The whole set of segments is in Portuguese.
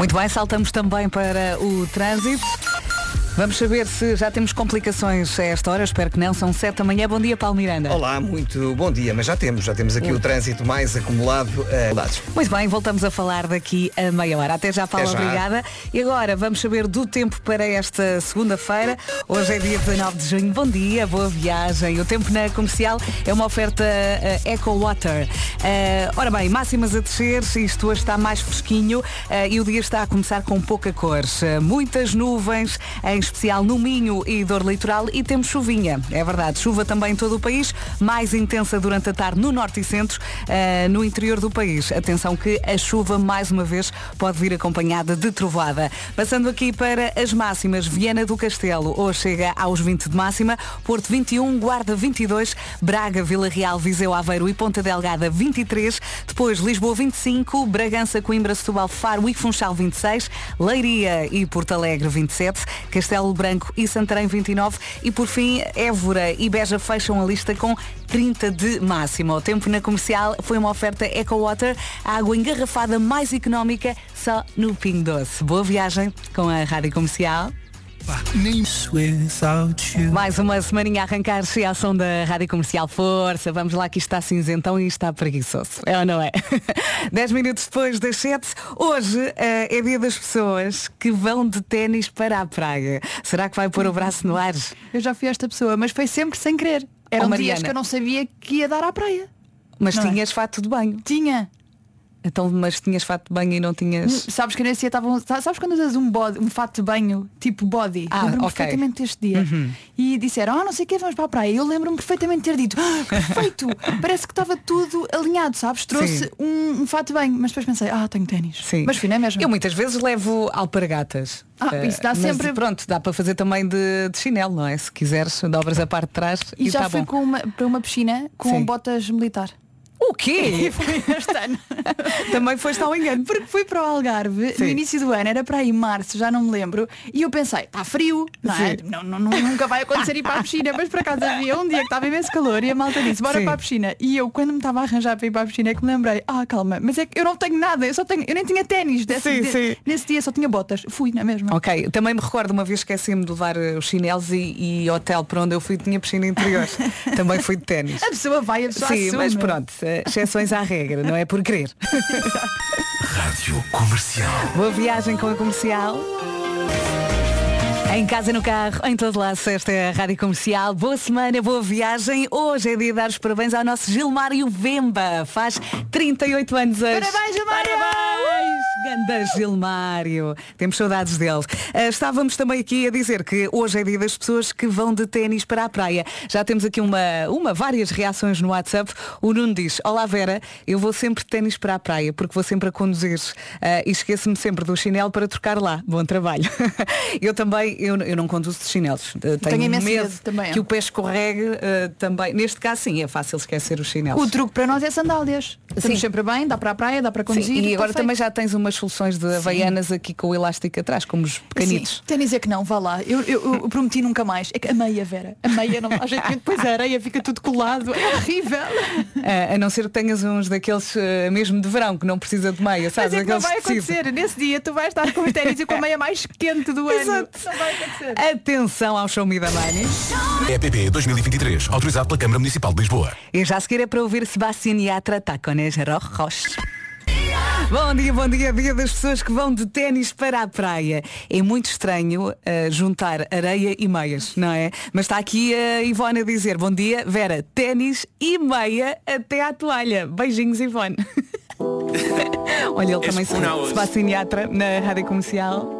Muito bem, saltamos também para o trânsito. Vamos saber se já temos complicações a esta hora. Espero que não. São 7 da manhã. Bom dia, Paulo Miranda. Olá, muito bom dia, mas já temos, já temos aqui o trânsito mais acumulado. Uh. Muito bem, voltamos a falar daqui a meia hora. Até já, Paulo, Até já. obrigada. E agora vamos saber do tempo para esta segunda-feira. Hoje é dia 19 de junho. Bom dia, boa viagem. O tempo na comercial é uma oferta uh, Eco Water. Uh, ora bem, máximas a descer, isto hoje está mais fresquinho uh, e o dia está a começar com pouca cor. Muitas nuvens, em especial no Minho e dor litoral e temos chuvinha. É verdade, chuva também em todo o país, mais intensa durante a tarde no norte e centro, uh, no interior do país. Atenção que a chuva, mais uma vez, pode vir acompanhada de trovoada. Passando aqui para as máximas, Viana do Castelo, hoje chega aos 20 de máxima, Porto 21, Guarda 22, Braga, Vila Real, Viseu, Aveiro e Ponta Delgada 23, depois Lisboa 25, Bragança, Coimbra, Setúbal, Faro e Funchal 26, Leiria e Porto Alegre 27, Castelo Branco e Santarém 29 e por fim Évora e Beja fecham a lista com 30 de máximo. O tempo na comercial foi uma oferta Eco Water, a água engarrafada mais económica só no Ping Doce. Boa viagem com a Rádio Comercial. Mais uma semaninha a arrancar-se a ação da Rádio Comercial Força. Vamos lá que isto está cinzentão e está preguiçoso. É ou não é? 10 minutos depois das 7. Hoje eh, é dia das pessoas que vão de ténis para a praia. Será que vai pôr o braço no ar? Eu já fui esta pessoa, mas foi sempre sem querer. Eram Oh, dias que eu não sabia que ia dar à praia. Mas Não é? tinhas fato de banho. Tinha. Então, mas tinhas fato de banho e não tinhas. Sabes que nesse dia estavam. Sabes quando usas um body, um fato de banho, tipo body? Ah, lembro-me ok. perfeitamente deste dia. E disseram, ah, não sei o que, vamos para a praia. Eu lembro-me perfeitamente de ter dito, ah, perfeito! Parece que estava tudo alinhado, sabes? Trouxe um, um fato de banho, mas depois pensei, ah, tenho ténis. Sim. Mas fui, não é mesmo? Eu muitas vezes levo alpargatas. Ah, Eh, isso dá mas sempre- Pronto, dá para fazer também de, de chinelo, não é? Se quiseres, dobras a parte de trás e, E já está fui bom. com uma, para uma piscina com Sim. botas militar. O quê? Foi este ano. também foste ao engano. Porque fui para o Algarve Sim. no início do ano, era para aí março, já não me lembro, e eu pensei, está frio, não é? Não, não- nunca vai acontecer ir para a piscina, mas por acaso havia um dia que estava imenso calor e a malta disse, bora Sim. para a piscina. E eu, quando me estava a arranjar para ir para a piscina, é que me lembrei, ah, calma, mas é que eu não tenho nada, eu só tenho, eu nem tinha ténis desse, sim. nesse dia, só tinha botas. Fui, na mesma. Ok, também me recordo uma vez esqueci-me de levar eh, os chinelos e, e hotel para onde eu fui tinha piscina interior. também fui de ténis. A pessoa vai, a pessoa Sim, assume. mas pronto, exceções à regra, não é por querer. Rádio Comercial. Boa viagem com a comercial. Em casa, no carro, em todo lado, esta é a Rádio Comercial. Boa semana, boa viagem. Hoje é dia de dar os parabéns ao nosso Gilmário Vemba. Faz 38 anos hoje. Parabéns, Gilmário! Parabéns! Ganda Gilmário. Temos saudades dele. Ah, estávamos também aqui a dizer que hoje é dia das pessoas que vão de ténis para a praia. Já temos aqui uma, uma várias reações no WhatsApp. O Nuno diz, olá Vera, eu vou sempre de ténis para a praia porque vou sempre a conduzir ah, e esqueço-me sempre do chinelo para trocar lá. Bom trabalho. eu também, eu, eu não conduzo de chinelos. Ah, Tenho, imenso medo medo também, que é. o pé escorregue ah, também. Neste caso sim, é fácil esquecer os chinelos. O truque para nós é sandálias. Estamos Sim. sempre bem, dá para a praia, dá para conduzir. Sim, e agora também já tens umas soluções de havaianas aqui com o elástico atrás, como os pequenitos. Sim, tenho a dizer que não, vá lá. Eu, eu- eu prometi nunca mais. É que a meia, Vera. A meia não jeito, porque depois a areia fica tudo colado. É horrível. Ah, a não ser que tenhas uns daqueles ah, mesmo de verão, que não precisa de meia, Mas sabes? é que não vai tecido. acontecer. Nesse dia tu vais estar com os ténis e com a meia mais quente do ano. Exato. Não vai acontecer. Atenção ao Show Me the Money. EPP 2023, autorizado pela Câmara Municipal de Lisboa. E já a seguir é para ouvir Sebastián Yatra, Tacones Rojos. Bom dia, bom dia, dia das pessoas que vão de ténis para a praia. É muito estranho ah, juntar areia e meias, não é? Mas está aqui a Ivone a dizer, bom dia, Vera, ténis e meia até à toalha. Beijinhos, Ivone. Olha, ele também sabe. Sebastián Yatra na Rádio Comercial.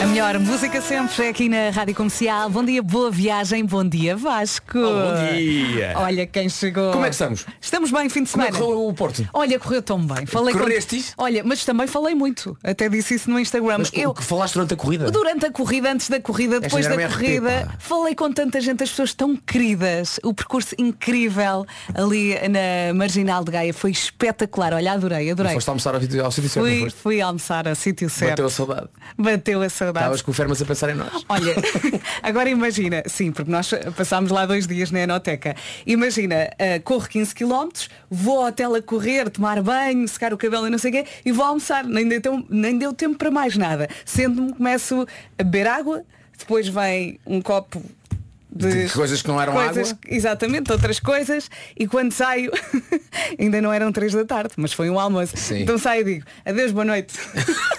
A melhor música sempre é aqui na Rádio Comercial. Bom dia, boa viagem, bom dia Vasco. bom dia. Olha quem chegou. Como é que estamos? Estamos bem, fim de Como é semana. correu o Porto? Olha, correu tão bem. Falei com- Correstes? Olha, mas também falei muito. Até disse isso no Instagram. Mas Eu, o que falaste durante a corrida? durante a corrida, antes da corrida, depois da corrida, pá. falei com tanta gente, as pessoas tão queridas. O percurso incrível ali na Marginal de Gaia foi espetacular. Olha, adorei, adorei. Foste almoçar ao sítio ao sítio certo, Fui, fui almoçar a sítio certo. Bateu a saudade. Bateu a saudade. Saudades. Estavas com o Fermas a pensar em nós. Olha, agora imagina, sim, porque nós passámos lá dois dias na Enoteca. Imagina, uh, corro 15 km, vou ao hotel a correr, tomar banho, secar o cabelo e não sei o quê, e vou almoçar. Nem deu, nem deu tempo para mais nada. Sendo-me, começo a beber água, depois vem um copo de, De coisas que não eram coisas, água? Exatamente, outras coisas. E quando saio, ainda não eram três da tarde, mas foi um almoço. Sim. Então saio e digo, adeus, boa noite.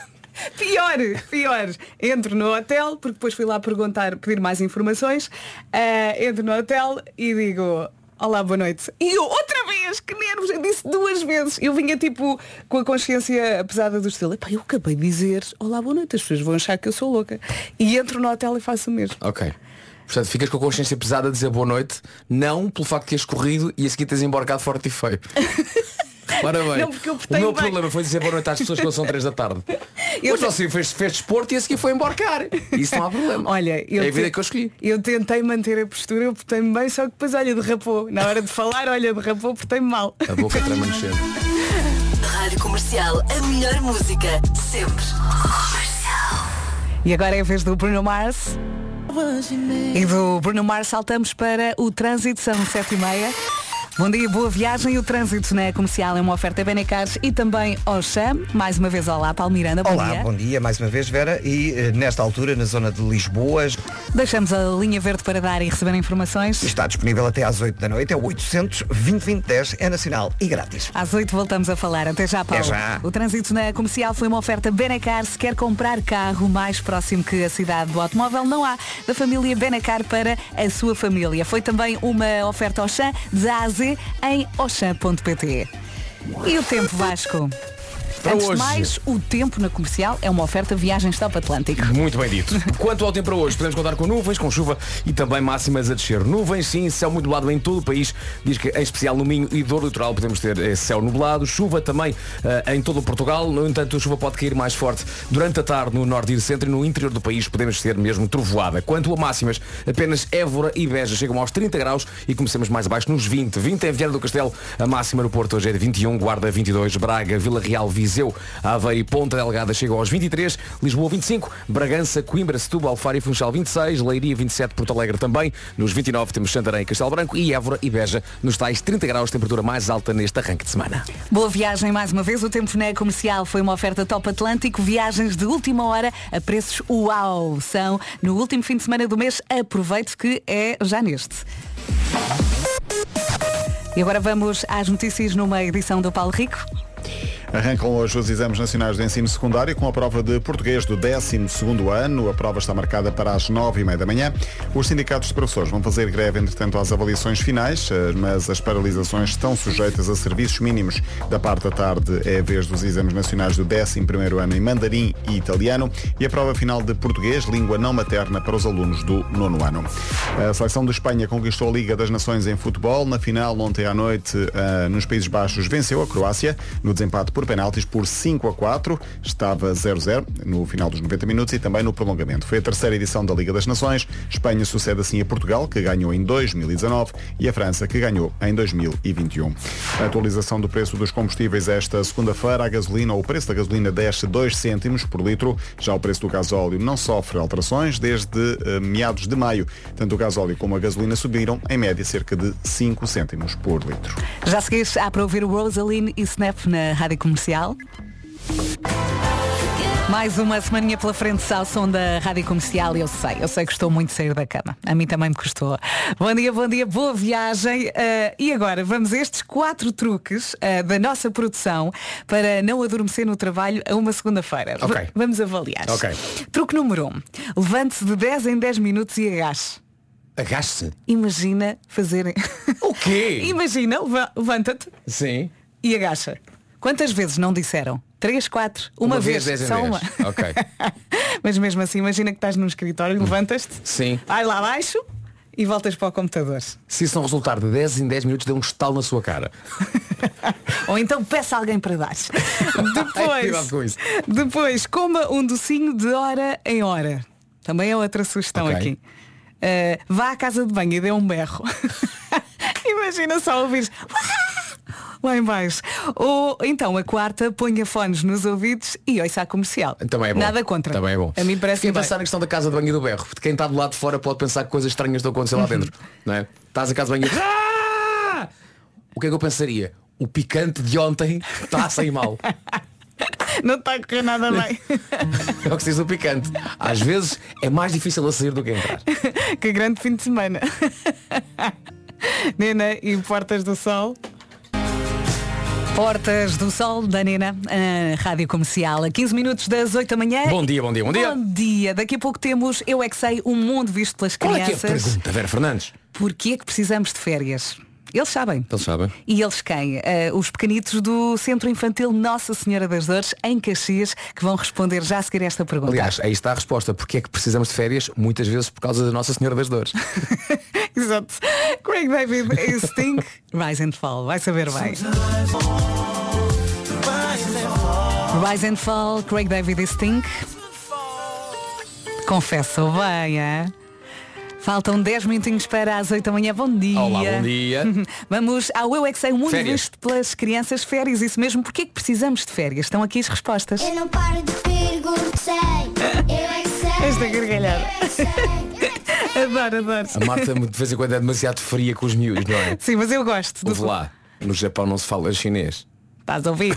Pior, pior. Entro no hotel, porque depois fui lá perguntar, pedir mais informações. Ah, entro no hotel e digo, olá, boa noite. E eu, outra vez, que nervos, eu disse duas vezes. Eu vinha tipo com a consciência pesada do estilo. Epá, eu acabei de dizer, olá, boa noite, as pessoas vão achar que eu sou louca. E entro no hotel e faço o mesmo. Ok. Portanto, ficas com a consciência pesada a dizer boa noite, não pelo facto de teres corrido e a seguir teres embarcado forte e feio. Ora bem, Não, porque eu o meu bem. problema foi dizer boa noite às pessoas quando são 3 da tarde. Eu Mas você fez, fez desporto e a seguir foi embarcar. Isso não há problema. Olha, eu é a vida te- que eu escolhi. Eu tentei manter a postura, eu portei-me bem, só que depois, olha, derrapou. Na hora de falar, olha, derrapou, portei-me mal. A boca trama no cheiro. Rádio Comercial, a melhor música, sempre. E agora é a vez do Bruno Mars. E do Bruno Mars saltamos para o trânsito, são sete e meia. Bom dia, boa viagem. O trânsito na comercial é uma oferta Benecars e também Oxam. Mais uma vez, olá, Paulo Miranda. Bom Olá, dia. bom dia mais uma vez, Vera. E eh, nesta altura, na zona de Lisboa, Deixamos a linha verde para dar e receber informações. está disponível até às 8 da noite. É o 800 2010 é nacional e grátis. Às 8 voltamos a falar. Até já, Paulo. Até já. O trânsito na comercial foi uma oferta Benacar. Se quer comprar carro mais próximo que a cidade do automóvel, não há. Da família Benacar para a sua família. Foi também uma oferta Auchan de A a Z em auchan.pt. E o tempo, Vasco? Para Antes hoje. de mais, o tempo na comercial é uma oferta Viagens Top Atlântico. Muito bem dito. Quanto ao tempo para hoje, podemos contar com nuvens, com chuva e também máximas a descer. Nuvens, sim, céu muito nublado em todo o país. Diz que em especial no Minho e Dor Litoral podemos ter eh, céu nublado. Chuva também eh, em todo o Portugal. No entanto, a chuva pode cair mais forte durante a tarde no norte e centro e no interior do país podemos ter mesmo trovoada. Quanto a máximas, apenas Évora e Beja chegam aos 30 graus e começamos mais abaixo nos 20. 20 em Viana do Castelo. A máxima no Porto hoje é de 21, Guarda 22, Braga, Vila Real, Viseu, Aveiro e Ponta Delgada chegam aos 23, Lisboa 25, Bragança, Coimbra, Setúbal, Faro e Funchal 26, Leiria 27, Porto Alegre também. Nos 29 temos Santarém, Castelo Branco e Évora e Beja nos tais 30 graus, temperatura mais alta neste arranque de semana. Boa viagem mais uma vez. O tempo na comercial foi uma oferta Top Atlântico. Viagens de última hora a preços uau. São no último fim de semana do mês. Aproveite que é já neste. E agora vamos às notícias numa edição do Paulo Rico. Arrancam hoje os exames nacionais de ensino secundário com a prova de português do 12º ano. A prova está marcada para as 9h30 da manhã. Os sindicatos de professores vão fazer greve, entretanto, às avaliações finais, eh, mas as paralisações estão sujeitas a serviços mínimos. Da parte da tarde é a vez dos exames nacionais do 11º ano em mandarim e italiano e a prova final de português, língua não materna para os alunos do nono ano. A seleção de Espanha conquistou a Liga das Nações em futebol. Na final, ontem à noite, eh, nos Países Baixos, venceu a Croácia no desempate por penaltis por 5 a 4. Estava 0-0 no final dos 90 minutos e também no prolongamento. Foi a terceira edição da Liga das Nações. Espanha sucede assim a Portugal, que ganhou em 2019, e a França, que ganhou em 2021. A atualização do preço dos combustíveis esta segunda-feira, a gasolina, ou o preço da gasolina desce 2 cêntimos por litro. Já o preço do gasóleo não sofre alterações desde eh, meados de maio. Tanto o gasóleo como a gasolina subiram, em média, cerca de 5 cêntimos por litro. Já seguires, há para ouvir Rosaline e Snap na Rádio Comercial. Mais uma semaninha pela frente ao som da Rádio Comercial eu sei, eu sei que estou muito sair da cama. A mim também me custou. Bom dia, bom dia, boa viagem. Eh, e agora vamos a estes quatro truques eh, da nossa produção para não adormecer no trabalho a uma segunda-feira. Ok. V- vamos avaliar. Ok. Truque número um. Levante-se de 10 em 10 minutos e agache. Agache-se. Imagina fazerem. O quê? Imagina, leva- levanta-te Sim. e agacha. Quantas vezes não disseram? Três, quatro, uma, Uma vez, vez, só uma. Ok. Mas mesmo assim, imagina que estás num escritório, levantas-te, Sim. vai lá abaixo e voltas para o computador. Se isso não resultar de 10 em 10 minutos, dê um estalo na sua cara. Ou então peça alguém para dar. Depois, depois, coma um docinho de hora em hora. Também é outra sugestão Ok. aqui. Uh, vá à casa de banho e dê um berro. Imagina só ouvires. Lá em baixo. Ou então a quarta, ponha fones nos ouvidos e ouça a comercial. Também é bom. Nada contra. Também é bom. A mim parece Fiquei bem. pensar na questão da casa de banho e do berro. Quem está do lado de fora pode pensar que coisas estranhas estão a acontecer lá dentro. Não é? Estás a casa de banho e... Ah! O que é que eu pensaria? O picante de ontem está a sair mal. Não está a correr nada bem. É o que se diz do picante. Às vezes é mais difícil a sair do que entrar. que grande fim de semana. Nena e Portas do Sol. Portas do Sol da Nena, a Rádio Comercial, a 15 minutos das 8 da manhã. Bom dia, bom dia, bom dia. Bom dia. Daqui a pouco temos Eu é que sei, um mundo visto pelas Qual é que é a crianças. pergunta, Vera Fernandes? Porquê é que precisamos de férias? Eles sabem. Eles sabem. E eles quem? Eh, os pequenitos do Centro Infantil Nossa Senhora das Dores, em Caxias, que vão responder já a seguir esta pergunta. Aliás, aí está a resposta. Porque é que precisamos de férias? Muitas vezes por causa da Nossa Senhora das Dores. Exato. Craig David e Sting, Rise and Fall. Vai saber bem. Rise and Fall, Craig David e Sting. Confesso bem, hein? Faltam 10 minutinhos para as 8 da manhã. Bom dia. Olá, bom dia. Vamos ao Eu é que sei, o mundo Férias. visto pelas crianças. Férias, isso mesmo. Porquê que precisamos de férias? Estão aqui as respostas. Eu não paro de perguntar. Eu é que sei. Esta gargalhada. Eu é que sei. Adoro, adoro. A Marta de vez em quando é demasiado fria com os miúdos, não é? Sim, mas eu gosto. do- Ouve lá. No Japão não se fala chinês. Estás a ouvir?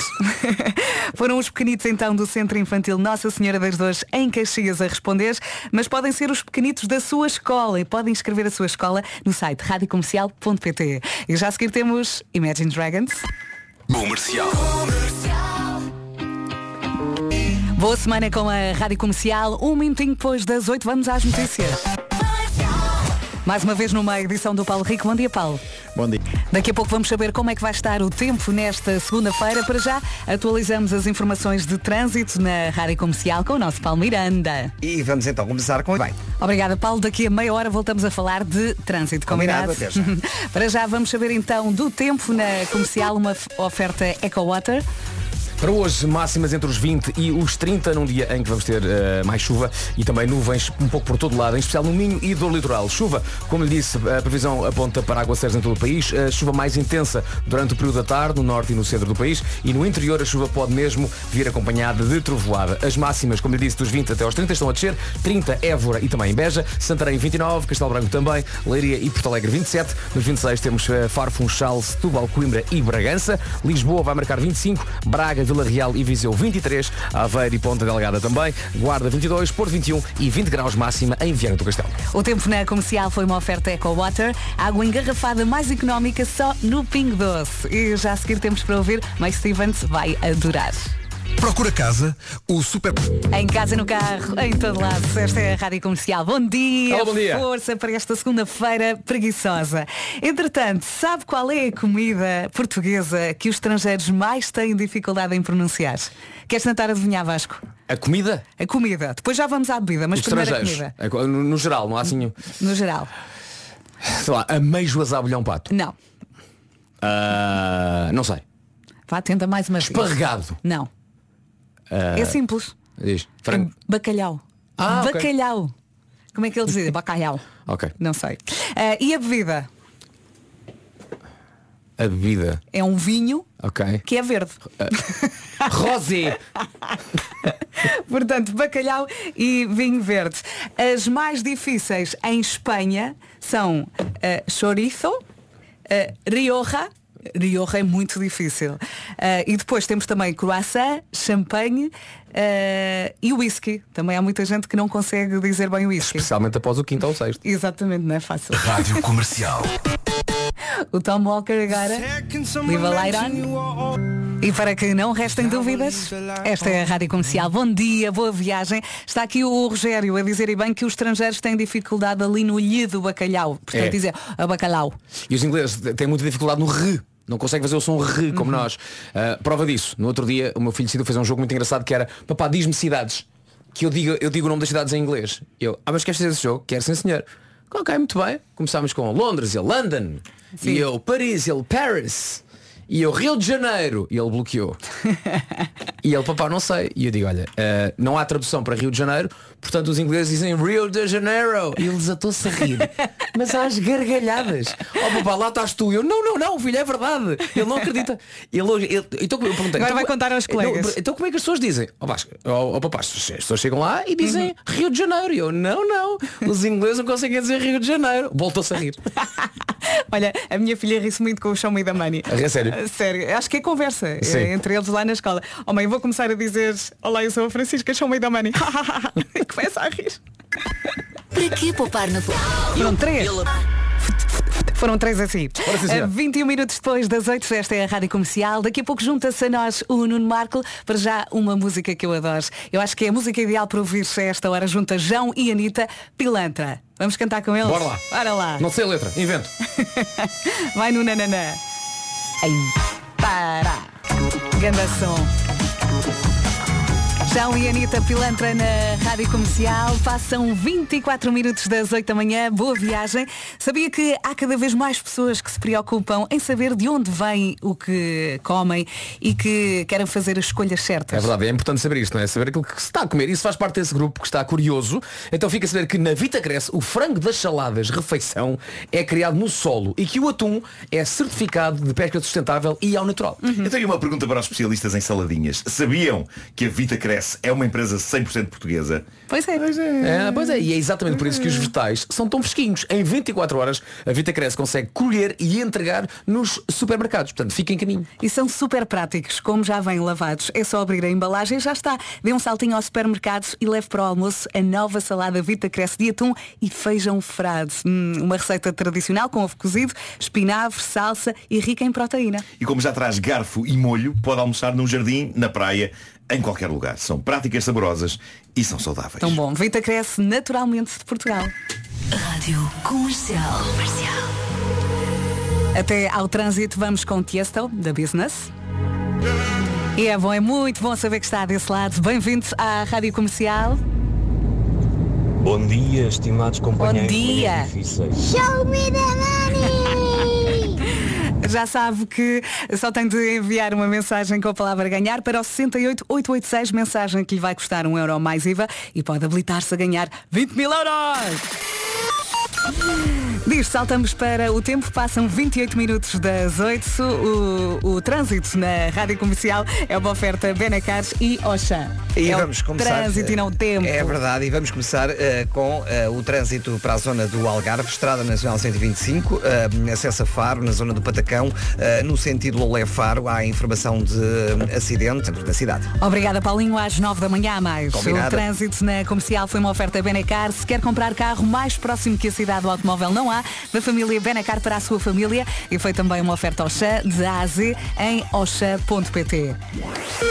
Foram os pequenitos então do Centro Infantil Nossa Senhora das Dores em Caxias a responder, mas podem ser os pequenitos da sua escola e podem escrever a sua escola no site radiocomercial.pt. E já a seguir temos Imagine Dragons. Comercial. Boa semana com a Rádio Comercial. Um minutinho depois das 8 vamos às notícias. Mais uma vez numa edição do Paulo Rico. Bom dia, Paulo. Bom dia. Daqui a pouco vamos saber como é que vai estar o tempo nesta segunda-feira. Para já, atualizamos as informações de trânsito na Rádio Comercial com o nosso Paulo Miranda. E vamos então começar com. Bem, Obrigada, Paulo. Daqui a meia hora voltamos a falar de trânsito. Combinado? Combinado, já. Para já, vamos saber então do tempo na comercial, uma oferta EcoWater. Para hoje, máximas entre os 20 e os 30, num dia em que vamos ter eh, mais chuva e também nuvens um pouco por todo lado, em especial no Minho e do litoral. Chuva, como lhe disse, a previsão aponta para aguaceiros em todo o país. A chuva mais intensa durante o período da tarde, no norte e no centro do país. E no interior, a chuva pode mesmo vir acompanhada de trovoada. As máximas, como lhe disse, dos 20 até aos 30 estão a descer. 30, Évora e também Beja. Santarém, 29. Castelo Branco também. Leiria e Porto Alegre, 27. Nos 26 temos eh, Faro, Funchal, Setúbal, Coimbra e Bragança. Lisboa vai marcar 25. Braga, Vila Real e Viseu 23, Aveiro e Ponta Delgada também, Guarda 22, Porto 21 e 20 graus máxima em Viana do Castelo. O tempo na comercial foi uma oferta EcoWater, água engarrafada mais económica só no Pingo Doce. E já a seguir temos para ouvir, Mike Stevens vai adorar. Procura casa, o super. Em casa, no carro, em todo lado. Esta é a Rádio Comercial. Bom dia. Olá, bom dia. Força para esta segunda-feira preguiçosa. Entretanto, sabe qual é a comida portuguesa que os estrangeiros mais têm dificuldade em pronunciar? Queres tentar adivinhar, Vasco? A comida? A comida. Depois já vamos à bebida, mas Os primeiro a comida. A- No, no geral, não há assim. No geral. Sei lá, ameijoas a abelhão pato. Não. Ah, não sei. Vá, tenta mais uma vez. Esparregado. Não. Ah, É simples. Diz. Frango. Bacalhau. Ah. Bacalhau. Como é que eles dizem? Bacalhau. Ok. Não sei. Ah, e a bebida? A bebida. É um vinho Ok. que é verde. Rosé. Portanto, bacalhau e vinho verde. As mais difíceis em Espanha são uh, chorizo, uh, rioja. Rioja é muito difícil. Uh, e depois temos também croissant, champanhe uh, e whisky. Também há muita gente que não consegue dizer bem whisky. Especialmente após o quinto ou o sexto. Exatamente, não é fácil. Rádio Comercial. O Tom Walker agora, Leave a Light On. E para que não restem dúvidas, esta é a Rádio Comercial. Bom dia, boa viagem. Está aqui o Rogério a dizer e bem que os estrangeiros têm dificuldade ali no lhe do bacalhau. Portanto, É. dizer a bacalhau. E os ingleses têm muita dificuldade no re. Não conseguem fazer o som re como nós. Ah, prova disso. No outro dia, o meu filho decidiu fazer um jogo muito engraçado que era Papá, diz-me cidades. Que eu digo, eu digo o nome das cidades em inglês. Eu, ah, mas queres fazer esse jogo? Quero sim, senhor. Ok, muito bem. Começámos com Londres, ele London. Sim. E eu, Paris, ele Paris. E eu, Rio de Janeiro. E ele bloqueou. e ele, papá, não sei. E eu digo, olha, eh, não há tradução para Rio de Janeiro, portanto os ingleses dizem Rio de Janeiro. E ele desatou-se a rir. Mas às gargalhadas. Oh papá, lá estás tu. Eu, não, não, não, filho, é verdade. Ele não acredita. Ele hoje. ele- então eu perguntei. Agora então, vai contar aos não, colegas. então como é que as pessoas dizem? Ó Vasco, ó, ó, papá, as pessoas chegam lá e dizem Uhum. Rio de Janeiro. E eu, não, não. Os ingleses não conseguem dizer Rio de Janeiro. Voltou-se a rir. Olha, a minha filha ri-se muito com o Show Me the Money. É sério? Sério, acho que é conversa Sim. entre eles lá na escola. Oh mãe, vou começar a dizer Olá, eu sou a Francisca, Show Me the Money. E Começa a rir. Para que poupar na Foram três. Foram três assim. Sim, senhora. Uh, 21 minutos depois das 8, esta é a Rádio Comercial. Daqui a pouco junta-se a nós o Nuno Marco para já uma música que eu adoro. Eu acho que é a música ideal para ouvir-se a esta hora junta João e Anitta Pilantra. Vamos cantar com eles? Bora lá. Bora lá. Não sei a letra, invento. Vai no nananã. Ei, para. Ganda som. João e Anitta Pilantra na Rádio Comercial. Passam 24 minutos das 8 da manhã. Boa viagem. Sabia que há cada vez mais pessoas que se preocupam em saber de onde vem o que comem e que querem fazer as escolhas certas. É verdade, é importante saber isto, não é? Saber aquilo que se está a comer. Isso faz parte desse grupo que está curioso. Então fica a saber que na Vita Cresce o frango das saladas refeição é criado no solo e que o atum é certificado de pesca sustentável e ao natural. Eu tenho uma pergunta para os especialistas em saladinhas. Sabiam que a Vita Cresce é uma empresa 100% portuguesa? Pois é. É, pois é, e é exatamente por isso que os vegetais são tão fresquinhos. Em 24 horas a Vita Cresce consegue colher e entregar nos supermercados. Portanto, fica em caminho. E são super práticos, como já vêm lavados. É só abrir a embalagem e já está. Dê um saltinho ao supermercado e leve para o almoço a nova salada Vita Cresce de atum e feijão frade. Hum, uma receita tradicional com ovo cozido, espinafre, salsa e rica em proteína. E como já traz garfo e molho, pode almoçar num jardim, na praia, em qualquer lugar. São práticas saborosas e são saudáveis. Tão bom. Vita Cresce naturalmente de Portugal. Rádio Comercial. Comercial. Até ao trânsito vamos com Tiesto, da Business. E é bom, é muito bom saber que está desse lado. Bem-vindos à Rádio Comercial. Bom dia, estimados companheiros. dia. manhãs difíceis. Show me the money! Já sabe que só tem de enviar uma mensagem com a palavra ganhar para o 68886, mensagem que lhe vai custar um euro mais IVA e pode habilitar-se a ganhar 20 mil euros. Diz, saltamos para o tempo, passam 28 minutos das 8. O, o trânsito na rádio comercial é uma oferta Benacars e Oxã. E é vamos começar. Trânsito e não o tempo. É verdade, e vamos começar eh, com eh, o trânsito para a zona do Algarve, Estrada Nacional 125, eh, acesso a Faro, na zona do Patacão, eh, no sentido Olé Faro, há informação de eh, acidente na cidade. Obrigada, Paulinho. Às 9 da manhã a mais. Combinado. O trânsito na comercial foi uma oferta Benacar. Se quer comprar carro mais próximo que a cidade do automóvel, não há. Da família Benacar para a sua família. E foi também uma oferta Oxã de A a Z em oxa.pt.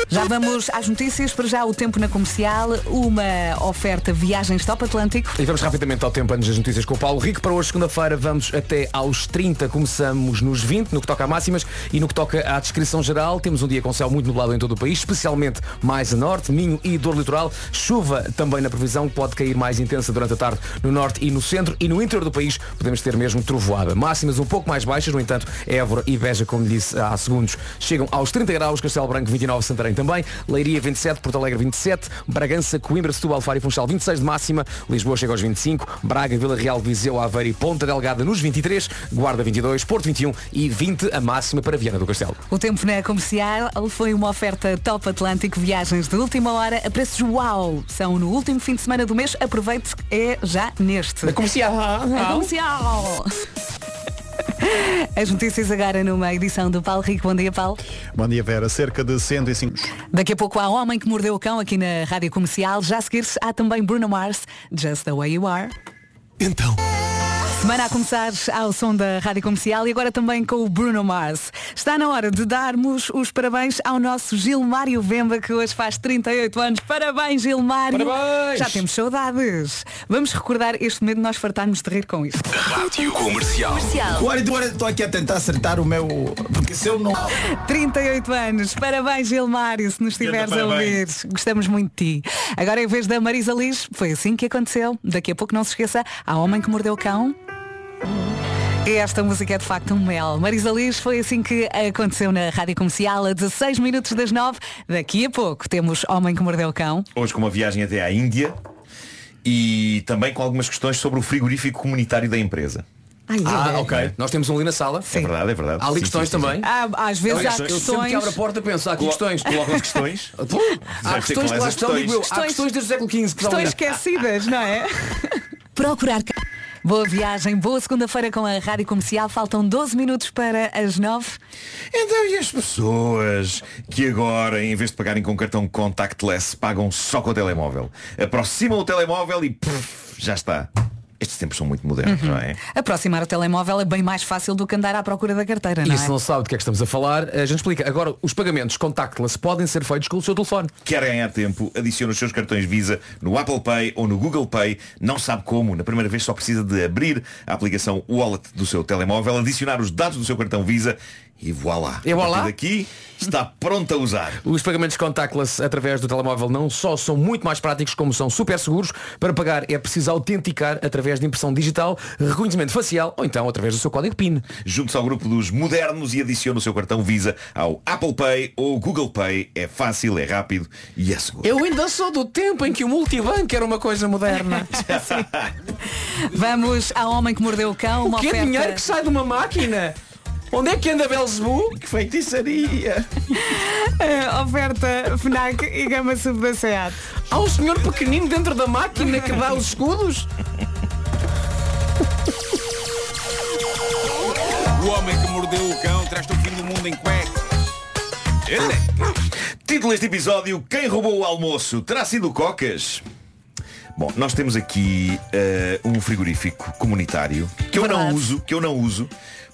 Já vamos às notícias. Para já o tempo na comercial. Uma oferta Viagens Top Atlântico. E vamos rapidamente ao tempo antes das notícias com o Paulo Rico. Para hoje, segunda-feira, vamos até aos 30. Começamos nos 20, no que toca a máximas e no que toca à descrição geral. Temos um dia com céu muito nublado em todo o país, especialmente mais a norte, Minho e dor litoral. Chuva também na previsão, pode cair mais intensa durante a tarde no norte e no centro. E no interior do país podemos ter mesmo trovoada. Máximas um pouco mais baixas, no entanto, Évora e Beja, como disse há segundos, chegam aos 30 graus. Castelo Branco 29, Santarém também. Leiria 27, Porto Alegre 27, Bragança, Coimbra, Setúbal, Faro e Funchal 26 de máxima. Lisboa chega aos 25, Braga, Vila Real, Viseu, Aveiro e Ponta Delgada nos 23, Guarda 22, Porto 21 e 20 a máxima para Viana do Castelo. O tempo na comercial foi uma oferta Top Atlântico, viagens de última hora a preços uau. São no último fim de semana do mês. Aproveite, é já neste. Na comercial. Na comercial. As notícias agora numa edição do Paulo Rico. Bom dia, Paulo. Bom dia, Vera. Cerca de 105. Daqui a pouco há Homem que Mordeu o Cão aqui na Rádio Comercial. Já a seguir há também Bruno Mars, Just the Way You Are. Então. Semana a começar ao som da Rádio Comercial e agora também com o Bruno Mars. Está na hora de darmos os parabéns ao nosso Gilmário Vemba, que hoje faz 38 anos. Parabéns, Gilmário! Parabéns! Já temos saudades. Vamos recordar este momento de nós fartarmos de rir com isto. Rádio Comercial. Agora estou aqui a tentar acertar o meu. Porque se eu não. 38 anos. Parabéns, Gilmário, se nos estiveres a ouvir. Gostamos muito de ti. Agora, em vez da Marisa Liz, foi assim que aconteceu. Daqui a pouco, não se esqueça, há Homem que Mordeu o Cão. Esta música é de facto um mel. Marisa Liz foi assim que aconteceu na Rádio Comercial a 16 minutos das 9. Daqui a pouco temos Homem que Mordeu o Cão. Hoje com uma viagem até à Índia e também com algumas questões sobre o frigorífico comunitário da empresa. Ah, ok. Nós temos um ali na sala. É verdade, é verdade. Há ali Sim, questões sim, sim, sim. também. Ah, às vezes há eu sempre questões. que abro a porta penso, há aqui Colo- questões. Colocam as questões. Há questões que lá estão, digo eu. Há questões. questões desde o século XV. que Questões esquecidas, não é? Procurar. Boa viagem, boa segunda-feira com a Rádio Comercial. Faltam 12 minutos para as 9. Então e as pessoas que agora, em vez de pagarem com cartão contactless, pagam só com o telemóvel? Aproximam o telemóvel e puf, já está. Estes tempos são muito modernos, Uhum. não é? Aproximar o telemóvel é bem mais fácil do que andar à procura da carteira, não E é? se não sabe do que é que estamos a falar, a gente explica. Agora, os pagamentos contactless podem ser feitos com o seu telefone. Quer ganhar tempo, adicione os seus cartões Visa no Apple Pay ou no Google Pay. Não sabe como. Na primeira vez só precisa de abrir a aplicação Wallet do seu telemóvel, adicionar os dados do seu cartão Visa e voilá. E voilá. Daqui está pronto a usar. Os pagamentos contactless através do telemóvel não só são muito mais práticos, como são super seguros. Para pagar é preciso autenticar através de impressão digital, reconhecimento facial ou então através do seu código PIN. Junte-se ao grupo dos modernos e adicione o seu cartão Visa ao Apple Pay ou Google Pay. É fácil, é rápido e é seguro. Eu ainda sou do tempo em que o multibanco era uma coisa moderna. Vamos ao Homem que Mordeu o Cão, uma que é oferta... dinheiro que sai de uma máquina? Onde é que anda Belzebu? Que feitiçaria! Eh, oferta FNAC e Gama Sub da SEAT. Há um senhor pequenino dentro da máquina que dá os escudos? O homem que mordeu o cão traz-te o fim do mundo em cueca. Ele é. Título deste episódio, quem roubou o almoço? Terá sido o Cocas? Bom, nós temos aqui eh, um frigorífico comunitário que eu não uso, que eu não uso,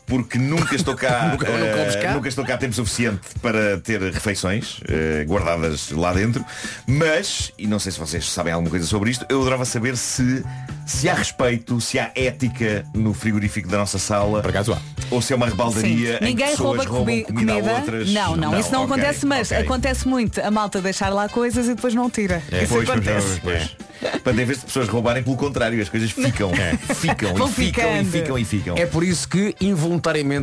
porque nunca estou cá, Nunca- não cá? nunca estou cá tempo suficiente para ter refeições eh, guardadas lá dentro. Mas, e não sei se vocês sabem alguma coisa sobre isto, eu adorava saber se, se há respeito, se há ética no frigorífico da nossa sala. Acaso há. Ou se é uma rebaldaria em que Ninguém pessoas rouba roubam comi- comida, comida. a outras. Não, não, isso não ok, acontece, mas ok. acontece muito a malta deixar lá coisas e depois não tira. É, isso pois, acontece. pois, pois. Portanto, em vez de pessoas roubarem, pelo contrário, as coisas ficam. Ficam Vão e ficam e ficam e ficam. É por isso que involuntariamente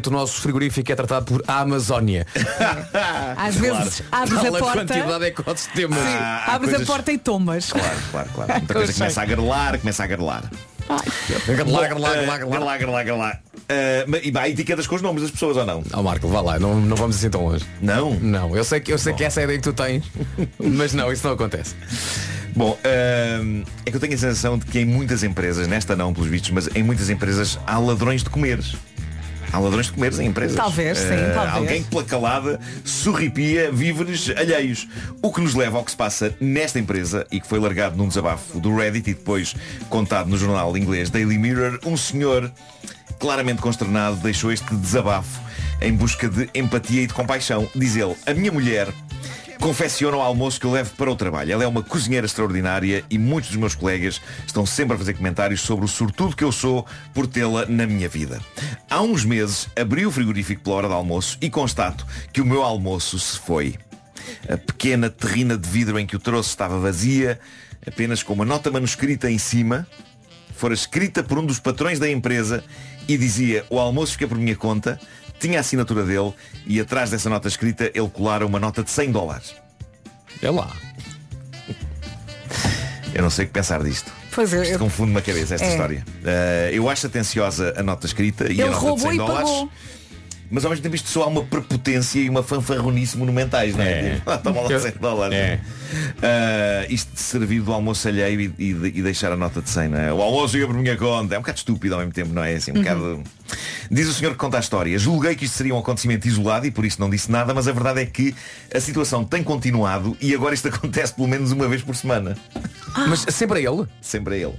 o nosso frigorífico é tratado por Amazónia. Às vezes abres Tal a porta. quantidade de ecossistemas. Sim, Há- há abres coisas- a porta e tomas. Claro, claro, claro. Muita coisa começa a garlar, começa a garlar. Garlar, garlar, eh, garlar, garlar. garlar, garlar, garlar. Eh, e há etiquetas com os nomes das pessoas ou não? Ó Marco, vá lá, não, não vamos assim tão longe. Não? Não, eu sei que, eu sei que essa é a ideia que tu tens, mas não, isso não acontece. Bom, ehm, é que eu tenho a sensação de que em muitas empresas, nesta não pelos vistos, mas em muitas empresas há ladrões de comeres. Há ladrões de comeres em empresas. Talvez, sim, Eh, talvez. Alguém que pela calada sorripia víveres alheios. O que nos leva ao que se passa nesta empresa e que foi largado num desabafo do Reddit e depois contado no jornal inglês Daily Mirror, um senhor claramente consternado deixou este desabafo em busca de empatia e de compaixão. Diz ele, a minha mulher confecciona o almoço que eu levo para o trabalho. Ela é uma cozinheira extraordinária e muitos dos meus colegas estão sempre a fazer comentários sobre o sortudo que eu sou por tê-la na minha vida. Há uns meses abri o frigorífico pela hora do almoço e constato que o meu almoço se foi. A pequena terrina de vidro em que o trouxe estava vazia, apenas com uma nota manuscrita em cima, fora escrita por um dos patrões da empresa e dizia o almoço fica por minha conta, tinha a assinatura dele e atrás dessa nota escrita ele colara uma nota de 100 dólares. É lá. Eu não sei o que pensar disto. Pois é, Isto eu- confunde-me a cabeça esta É. história. Uh, eu acho atenciosa a nota escrita e Ele a nota de roubou 100 e dólares. pagou. Mas ao mesmo tempo isto soa uma prepotência e uma fanfarronice monumentais, não é? Tipo, ah, toma lá Eu- 100 dólares. É. Ah, isto de servir do almoço alheio e, e e deixar a nota de 100, não é? O almoço fica por minha conta. É um bocado estúpido ao mesmo tempo, não é? Assim, um bocado... Diz o senhor que conta a história. Julguei que isto seria um acontecimento isolado e por isso não disse nada, mas a verdade é que a situação tem continuado e agora isto acontece pelo menos uma vez por semana. Mas sempre a ele? Sempre a ele.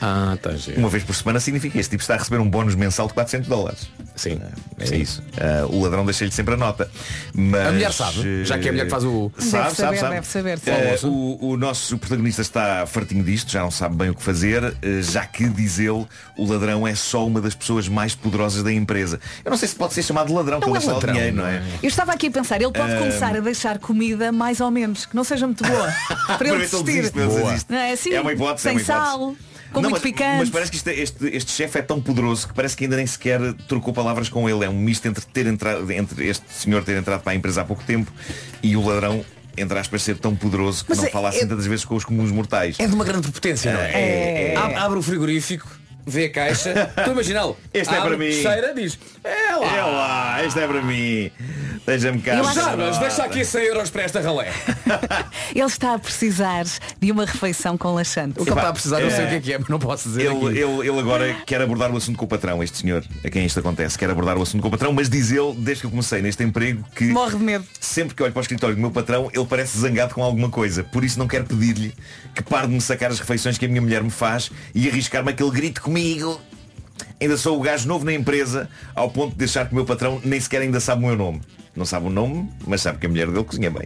Ah, tá giro. Uma vez por semana significa que este tipo está a receber um bónus mensal de 400 dólares. Sim, É isso. Ah, o ladrão deixa-lhe sempre a nota. Mas, A mulher sabe, já que é a mulher que faz o- Sabe, Deve sabe, saber, sabe. deve saber, sim. Ah, o, o nosso protagonista está fartinho disto, já não sabe bem o que fazer, ah, já que, diz ele, o ladrão é só uma das pessoas mais poderosas da empresa. Eu não sei se pode ser chamado de ladrão, Não é ladrão, dinheiro, não é? é? Eu estava aqui a pensar, ele pode Ah. começar a deixar comida mais ou menos, que não seja muito boa. Para ele desistir. desiste. Não é assim? É uma hipótese, sem é uma hipótese. sal. Com muito mas, picante. mas parece que isto é- este, este chefe é tão poderoso que parece que ainda nem sequer trocou palavras com ele. É um misto entre, ter entrado, entre este senhor ter entrado para a empresa há pouco tempo e o ladrão, entre aspas, ser tão poderoso que Mas não é- fala é- assim tantas vezes com os comuns mortais. É de uma grande potência, não é? É, é. Ab- Abre o frigorífico, vê a caixa. Estou a imaginá-lo. Este é Abre, para mim. Cheira, diz. É lá. É lá, este é para mim. Deixa-me cá. Já, mas deixa aqui 100 euros para esta ralé. Ele está a precisar de uma refeição com laxante. O que ele está a precisar, não sei o que é que é, mas não posso dizer Ele, aqui. ele, ele agora quer abordar o assunto com o patrão, este senhor, a quem isto acontece, quer abordar o assunto com o patrão, mas diz ele, desde que eu comecei neste emprego, que Morre de medo. sempre que olho para o escritório do meu patrão, ele parece zangado com alguma coisa. Por isso não quero pedir-lhe que pare de me sacar as refeições que a minha mulher me faz e arriscar-me aquele grito comigo. Ainda sou o gajo novo na empresa, ao ponto de deixar que o meu patrão nem sequer ainda sabe o meu nome. Não sabe o nome, mas sabe que a mulher dele cozinha bem.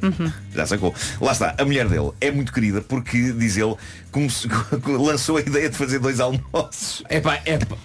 Já sacou. Lá está, a mulher dele é muito querida porque, diz ele, como se- lançou a ideia de fazer dois almoços. É pá, é pá.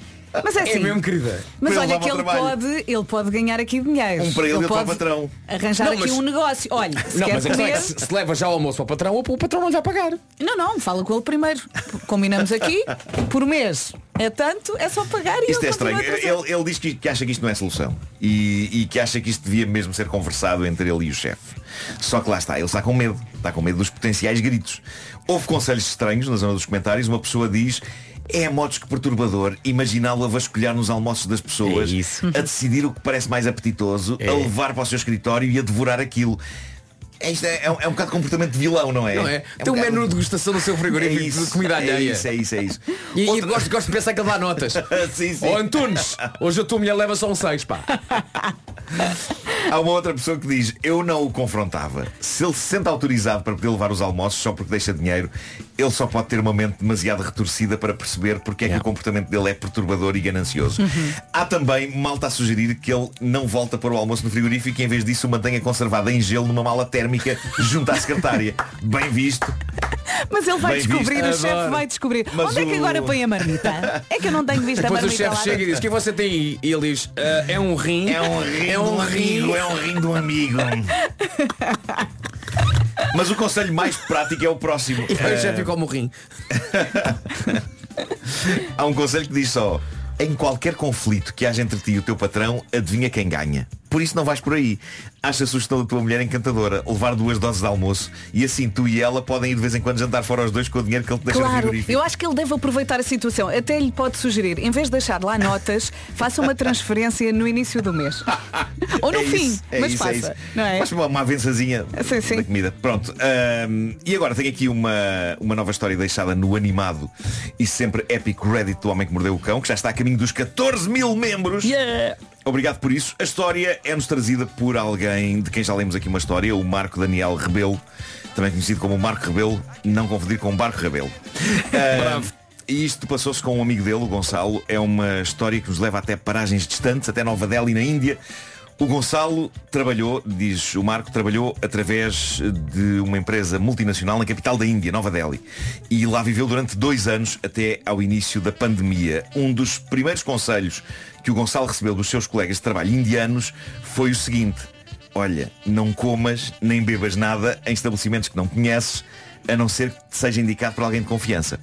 Mas é assim. mesmo querida. Mas Para ele olha que ele pode, ele pode ganhar aqui dinheiro. Um para ele e outro para o patrão. Arranjar Não, aqui mas- um negócio. Olha, se Não, quer mas é comer. que se, se leva já o almoço para o patrão, o patrão não lhe vai pagar. Não, não, fala com ele primeiro. Combinamos aqui, por mês. É tanto, é só pagar e Isto é ele estranho. Ele, ele diz que, que acha que isto não é solução e, e que acha que isto devia mesmo ser conversado entre ele e o chefe. Só que lá está, ele está com medo. Está com medo dos potenciais gritos. Houve conselhos estranhos na zona dos comentários. Uma pessoa diz é modos que perturbador imaginá-lo a vasculhar nos almoços das pessoas, É a decidir o que parece mais apetitoso, É. a levar para o seu escritório e a devorar aquilo. É, isto é, é um, é um bocado de comportamento de vilão, não é? Não é? um Tem um bocado- menu de degustação no seu frigorífico É isso, de comida é alheia. isso, é isso, é isso. E, e gosto, gosto de pensar que ele dá notas. Sim, sim. Ó Antunes, hoje a tua mulher leva só um 6, pá. Há uma outra pessoa que diz Eu não o confrontava Se ele se sente autorizado para poder levar os almoços Só porque deixa dinheiro Ele só pode ter uma mente demasiado retorcida Para perceber porque é que o comportamento dele é perturbador e ganancioso Há também malta a sugerir Que ele não volta para o almoço no frigorífico E em vez disso o mantenha conservado em gelo Numa mala térmica junto à secretária Bem visto Mas ele vai Bem descobrir, visto. o chefe vai descobrir. Mas Onde é que o- agora põe a marmita? É que eu não tenho visto a Depois o marmita chefe chega e diz, o que você tem aí? E ele diz, "Ah, é um rim. É um rim É um amigo rim. É um rim de um amigo Mas o conselho mais prático é o próximo. E depois o Eh, chefe come o rim. Há um conselho que diz só Em qualquer conflito que haja entre ti e o teu patrão Adivinha quem ganha Por isso não vais por aí Acha a sugestão da tua mulher encantadora Levar duas doses de almoço E assim tu e ela podem ir de vez em quando jantar fora os dois Com o dinheiro que ele te deixa Claro, eu acho que ele deve aproveitar a situação. Até lhe pode sugerir, em vez de deixar lá notas, faça uma transferência no início do mês. Ou no É fim, isso, é mas isso, é faça. isso. Não é? Faz uma, uma avençazinha Sim, sim. da comida. Pronto. ahm, e agora tenho aqui uma, uma nova história deixada no animado e sempre épico Reddit do Homem que Mordeu o Cão, que já está a caminho dos 14 mil membros. Yeah. Obrigado por isso. A história é-nos trazida por alguém de quem já lemos aqui uma história, o Marco Daniel Rebelo, também conhecido como Marco Rebelo, não confundir com o Barco Rebelo. Ah, E isto passou-se com um amigo dele, o Gonçalo. É uma história que nos leva até paragens distantes, até Nova Delhi, na Índia. O Gonçalo trabalhou, diz o Marco, trabalhou através de uma empresa multinacional na capital da Índia, Nova Delhi. E lá viveu durante dois anos até ao início da pandemia. Um dos primeiros conselhos que o Gonçalo recebeu dos seus colegas de trabalho indianos foi o seguinte. Olha, não comas nem bebas nada em estabelecimentos que não conheces, a não ser que te seja indicado por alguém de confiança.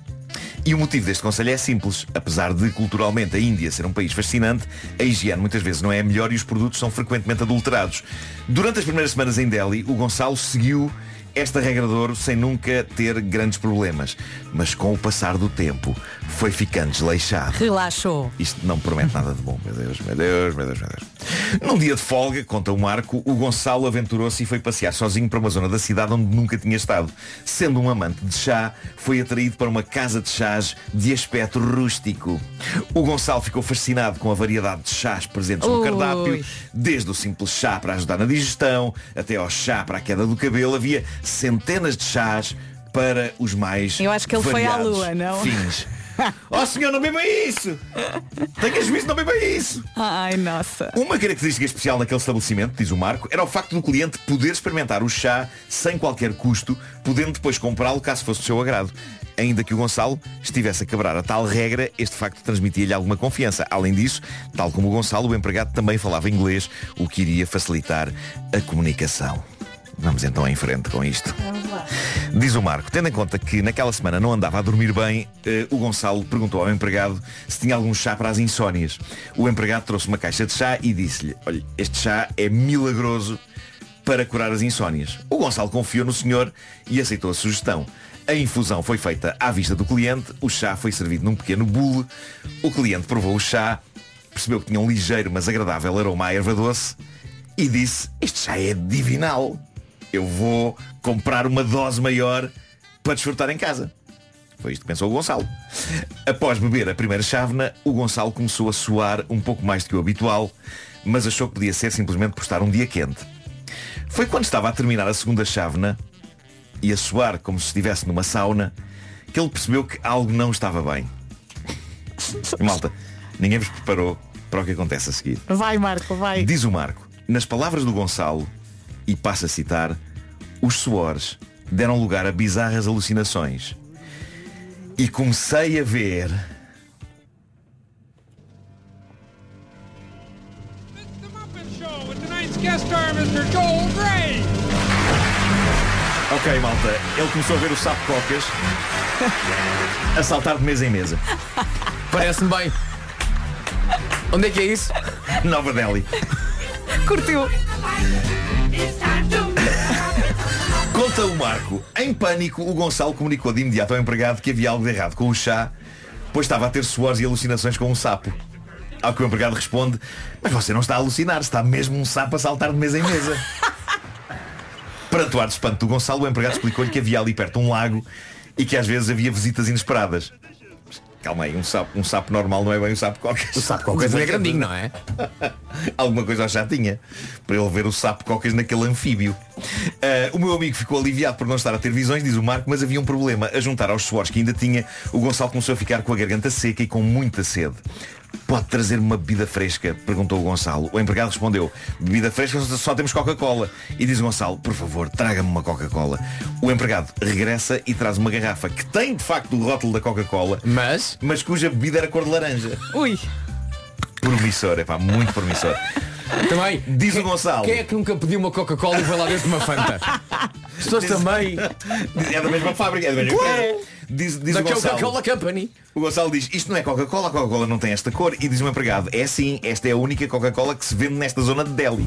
E o motivo deste conselho é simples. Apesar de culturalmente a Índia ser um país fascinante, a higiene muitas vezes não é a melhor e os produtos são frequentemente adulterados. Durante as primeiras semanas em Delhi, o Gonçalo seguiu esta regra de ouro sem nunca ter grandes problemas. Mas com o passar do tempo, foi ficando desleixado. Relaxou. Isto não promete nada de bom, meu Deus, meu Deus, meu Deus, meu Deus. Num dia de folga, conta o Marco, o Gonçalo aventurou-se e foi passear sozinho para uma zona da cidade onde nunca tinha estado. Sendo um amante de chá, foi atraído para uma casa de chás de aspecto rústico. O Gonçalo ficou fascinado com a variedade de chás presentes no Ui. cardápio, desde o simples chá para ajudar na digestão, até ao chá para a queda do cabelo, havia centenas de chás para os mais Eu acho que ele foi à lua, não? fins. Oh senhor, não beba isso! Tenha juízo, não beba isso! Ai, nossa. Uma característica especial naquele estabelecimento, diz o Marco, era o facto do cliente poder experimentar o chá sem qualquer custo, podendo depois comprá-lo caso fosse do seu agrado. Ainda que o Gonçalo estivesse a quebrar a tal regra, este facto transmitia-lhe alguma confiança. Além disso, tal como o Gonçalo, o empregado também falava inglês, o que iria facilitar a comunicação. Vamos então em frente com isto. Diz o Marco, tendo em conta que naquela semana não andava a dormir bem, eh, o Gonçalo perguntou ao empregado se tinha algum chá para as insónias. O empregado trouxe uma caixa de chá e disse-lhe, olha, este chá é milagroso para curar as insónias. O Gonçalo confiou no senhor e aceitou a sugestão. A infusão foi feita à vista do cliente, o chá foi servido num pequeno bule, o cliente provou o chá, percebeu que tinha um ligeiro mas agradável aroma à erva doce e disse, este chá é divinal. Eu vou comprar uma dose maior para desfrutar em casa. Foi isto que pensou o Gonçalo. Após beber a primeira chávena, o Gonçalo começou a suar um pouco mais do que o habitual, mas achou que podia ser simplesmente por estar um dia quente. Foi quando estava a terminar a segunda chávena e a suar como se estivesse numa sauna que ele percebeu que algo não estava bem. E, malta, ninguém vos preparou para o que acontece a seguir. Vai, Marco, vai. Diz o Marco, nas palavras do Gonçalo, e passa a citar, os suores deram lugar a bizarras alucinações. E comecei a ver. Ok, malta, ele começou a ver o sapo cocas a saltar de mesa em mesa. Parece-me bem. Onde é que é isso? Nova Delhi. Curtiu. Conta o Marco. Em pânico, o Gonçalo comunicou de imediato ao empregado que havia algo de errado com o chá, pois estava a ter suores e alucinações com um sapo. Ao que o empregado responde, mas você não está a alucinar, está mesmo um sapo a saltar de mesa em mesa. Para atuar de espanto do Gonçalo, o empregado explicou-lhe que havia ali perto um lago e que às vezes havia visitas inesperadas. Calma aí, um sapo, um sapo normal não é bem um sapo cocas. O sapo cocas é grandinho, não é? Alguma coisa já tinha para ele ver o sapo cocas naquele anfíbio. Ah, o meu amigo ficou aliviado por não estar a ter visões, diz o Marco, mas havia um problema. A juntar aos suores que ainda tinha, o Gonçalo começou a ficar com a garganta seca e com muita sede. Pode trazer uma bebida fresca? Perguntou o Gonçalo. O empregado respondeu, bebida fresca só- temos Coca-Cola. E diz o Gonçalo, por favor, traga-me uma Coca-Cola. O empregado regressa e traz uma garrafa que tem de facto o rótulo da Coca-Cola, mas, mas cuja bebida era cor de laranja. Ui. Promissor, é pá, muito promissor. Também. Diz o Gonçalo. Quem é que nunca pediu uma Coca-Cola e foi lá dentro de uma Fanta? As pessoas também. É da mesma fábrica, é da mesma empresa. Diz, diz o Gonçalo. Coca-Cola Company. O Gonçalo diz, isto não é Coca-Cola, a Coca-Cola não tem esta cor. E diz o empregado, é sim, esta é a única Coca-Cola que se vende nesta zona de Delhi.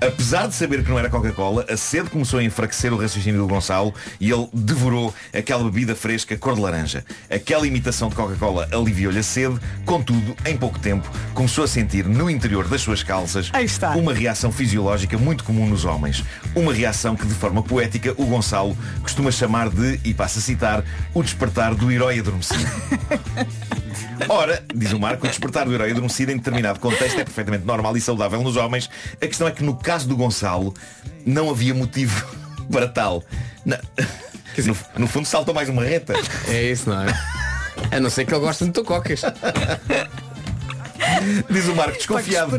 Apesar de saber que não era Coca-Cola, a sede começou a enfraquecer o raciocínio do Gonçalo e ele devorou aquela bebida fresca cor de laranja. Aquela imitação de Coca-Cola aliviou-lhe a sede, contudo, em pouco tempo, começou a sentir no interior das suas calças uma reação fisiológica muito comum nos homens. Uma reação que, de forma poética, o Gonçalo costuma chamar de, e passa a citar, o despertar do herói adormecido. Ora, diz o Marco, o despertar do herói adormecido em determinado contexto é perfeitamente normal e saudável nos homens. A questão é que no caso do Gonçalo não havia motivo para tal. Na- No, no fundo saltou mais uma reta. É isso, não é? A não ser que ele goste de cocas. Diz o Marco, desconfiado.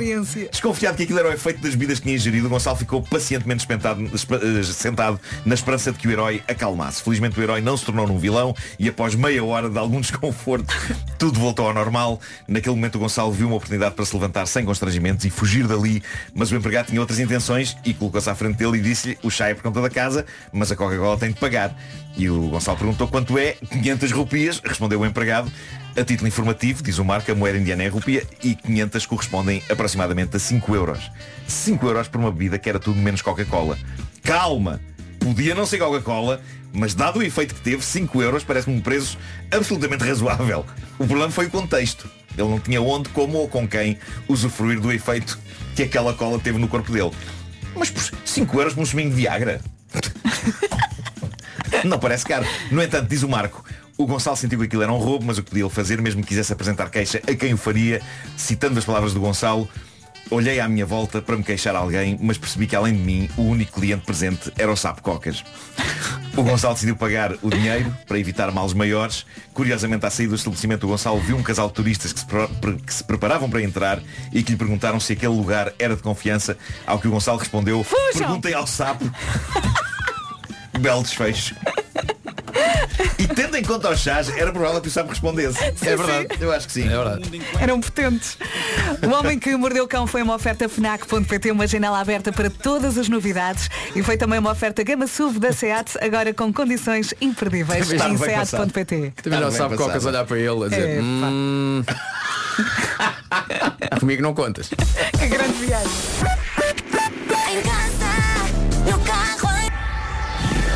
Desconfiado que aquilo era o efeito das bebidas que tinha ingerido, o Gonçalo ficou pacientemente eh, sentado na esperança de que o herói acalmasse. Felizmente o herói não se tornou num vilão e após meia hora de algum desconforto, tudo voltou ao normal. Naquele momento o Gonçalo viu uma oportunidade para se levantar sem constrangimentos e fugir dali, mas o empregado tinha outras intenções e colocou-se à frente dele e disse-lhe o chá é por conta da casa, mas a Coca-Cola tem de pagar. E o Gonçalo perguntou quanto é, 500 rupias, respondeu o empregado. A título informativo, diz o Marco, a moeda indiana é rupia e 500 correspondem aproximadamente a 5 euros. 5 euros por uma bebida que era tudo menos Coca-Cola. Calma! Podia não ser Coca-Cola, mas dado o efeito que teve, 5 euros parece-me um preço absolutamente razoável. O problema foi o contexto. Ele não tinha onde, como ou com quem usufruir do efeito que aquela cola teve no corpo dele. Mas por 5 euros por um suminho de Viagra? Não parece caro. No entanto, diz o Marco, o Gonçalo sentiu que aquilo era um roubo, mas o que podia ele fazer, mesmo que quisesse apresentar queixa a quem o faria, citando as palavras do Gonçalo, olhei à minha volta para me queixar a alguém, mas percebi que além de mim, o único cliente presente era o Sapo Cocas. O Gonçalo decidiu pagar o dinheiro para evitar males maiores. Curiosamente, à saída do estabelecimento, o Gonçalo viu um casal de turistas que se, que se preparavam para entrar e que lhe perguntaram se aquele lugar era de confiança, ao que o Gonçalo respondeu, perguntem ao sapo. Belo desfecho. E tendo em conta os chás, era provável que o Sam respondesse. é verdade, eu acho que sim. É verdade. Eram potentes. O Homem que Mordeu o Cão foi uma oferta FNAC.pt, uma janela aberta para todas as novidades e foi também uma oferta Gama SUV da SEAT, agora com condições imperdíveis em SEAT.pt. Também já sabe cocas olhar para ele a dizer Epá. "Hum, Comigo não contas. Que grande viagem. Em casa, no carro.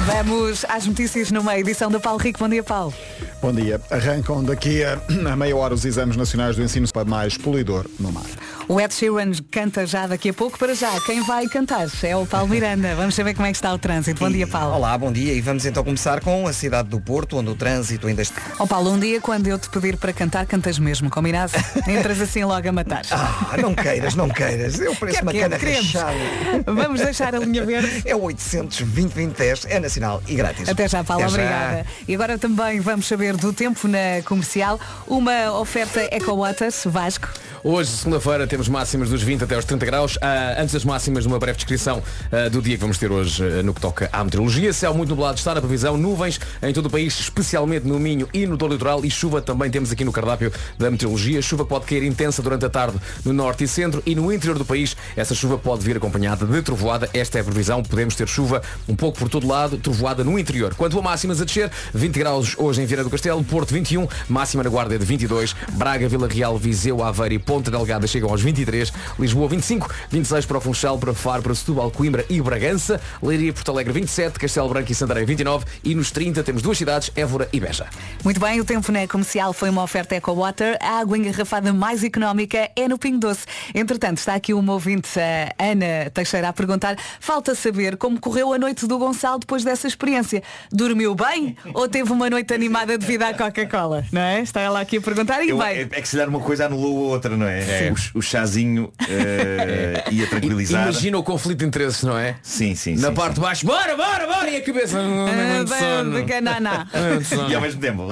Vamos às notícias numa edição do Paulo Rico. Bom dia, Paulo. Bom dia. Arrancam daqui a, a meia hora os exames nacionais do ensino para mais polidor no mar. O Ed Sheeran canta já daqui a pouco. Para já, quem vai cantar é o Paulo Miranda. Vamos saber como é que está o trânsito. Bom dia, Paulo. Olá, bom dia. E vamos então começar com a cidade do Porto, onde o trânsito ainda está. Ó Paulo, um dia quando eu te pedir para cantar, cantas mesmo, combinado? Entras assim logo a matar. Ah, não queiras, não queiras. Eu pareço Quer uma que cana rachada. Vamos deixar a linha verde. É o 800 2010 é nacional e grátis. Até já, Paulo, Até já. obrigada. E agora também vamos saber do tempo na comercial. Uma oferta Eco Waters, Vasco. Hoje, segunda-feira, temos máximas dos 20 até aos 30 graus. Ah, antes das máximas, uma breve descrição ah, do dia que vamos ter hoje ah, no que toca à meteorologia. Céu muito nublado está na previsão, nuvens em todo o país, especialmente no Minho e no todo o litoral. E chuva também temos aqui no cardápio da meteorologia. Chuva pode cair intensa durante a tarde no norte e centro. E no interior do país, essa chuva pode vir acompanhada de trovoada. Esta é a previsão. Podemos ter chuva um pouco por todo lado, trovoada no interior. Quanto a máximas a descer, 20 graus hoje em Vieira do Castelo, Porto 21, máxima na Guarda de 22, Braga, Vila Real, Viseu, Aveiro e Ponta Delgada chegam aos 23, Lisboa 25, 26 para o Funchal, para Faro, para Setúbal, Coimbra e Bragança, Leiria e Porto Alegre 27, Castelo Branco e Santarém 29 e nos 30 temos duas cidades, Évora e Beja. Muito bem, o tempo na comercial foi uma oferta Eco Water. A água engarrafada mais económica é no Pingo Doce. Entretanto, está aqui uma ouvinte, a Ana Teixeira, a perguntar, falta saber como correu a noite do Gonçalo depois dessa experiência. Dormiu bem ou teve uma noite animada devido à Coca-Cola? Não é? Está ela aqui a perguntar e Eu- bem. é, é que se dar uma coisa anulou a outra, não é? O, o chazinho eh, ia tranquilizar. Imagina o conflito de interesses, não é? Sim, sim, Na sim, parte de baixo, bora, bora, bora, e a cabeça. De de de. E ao mesmo tempo.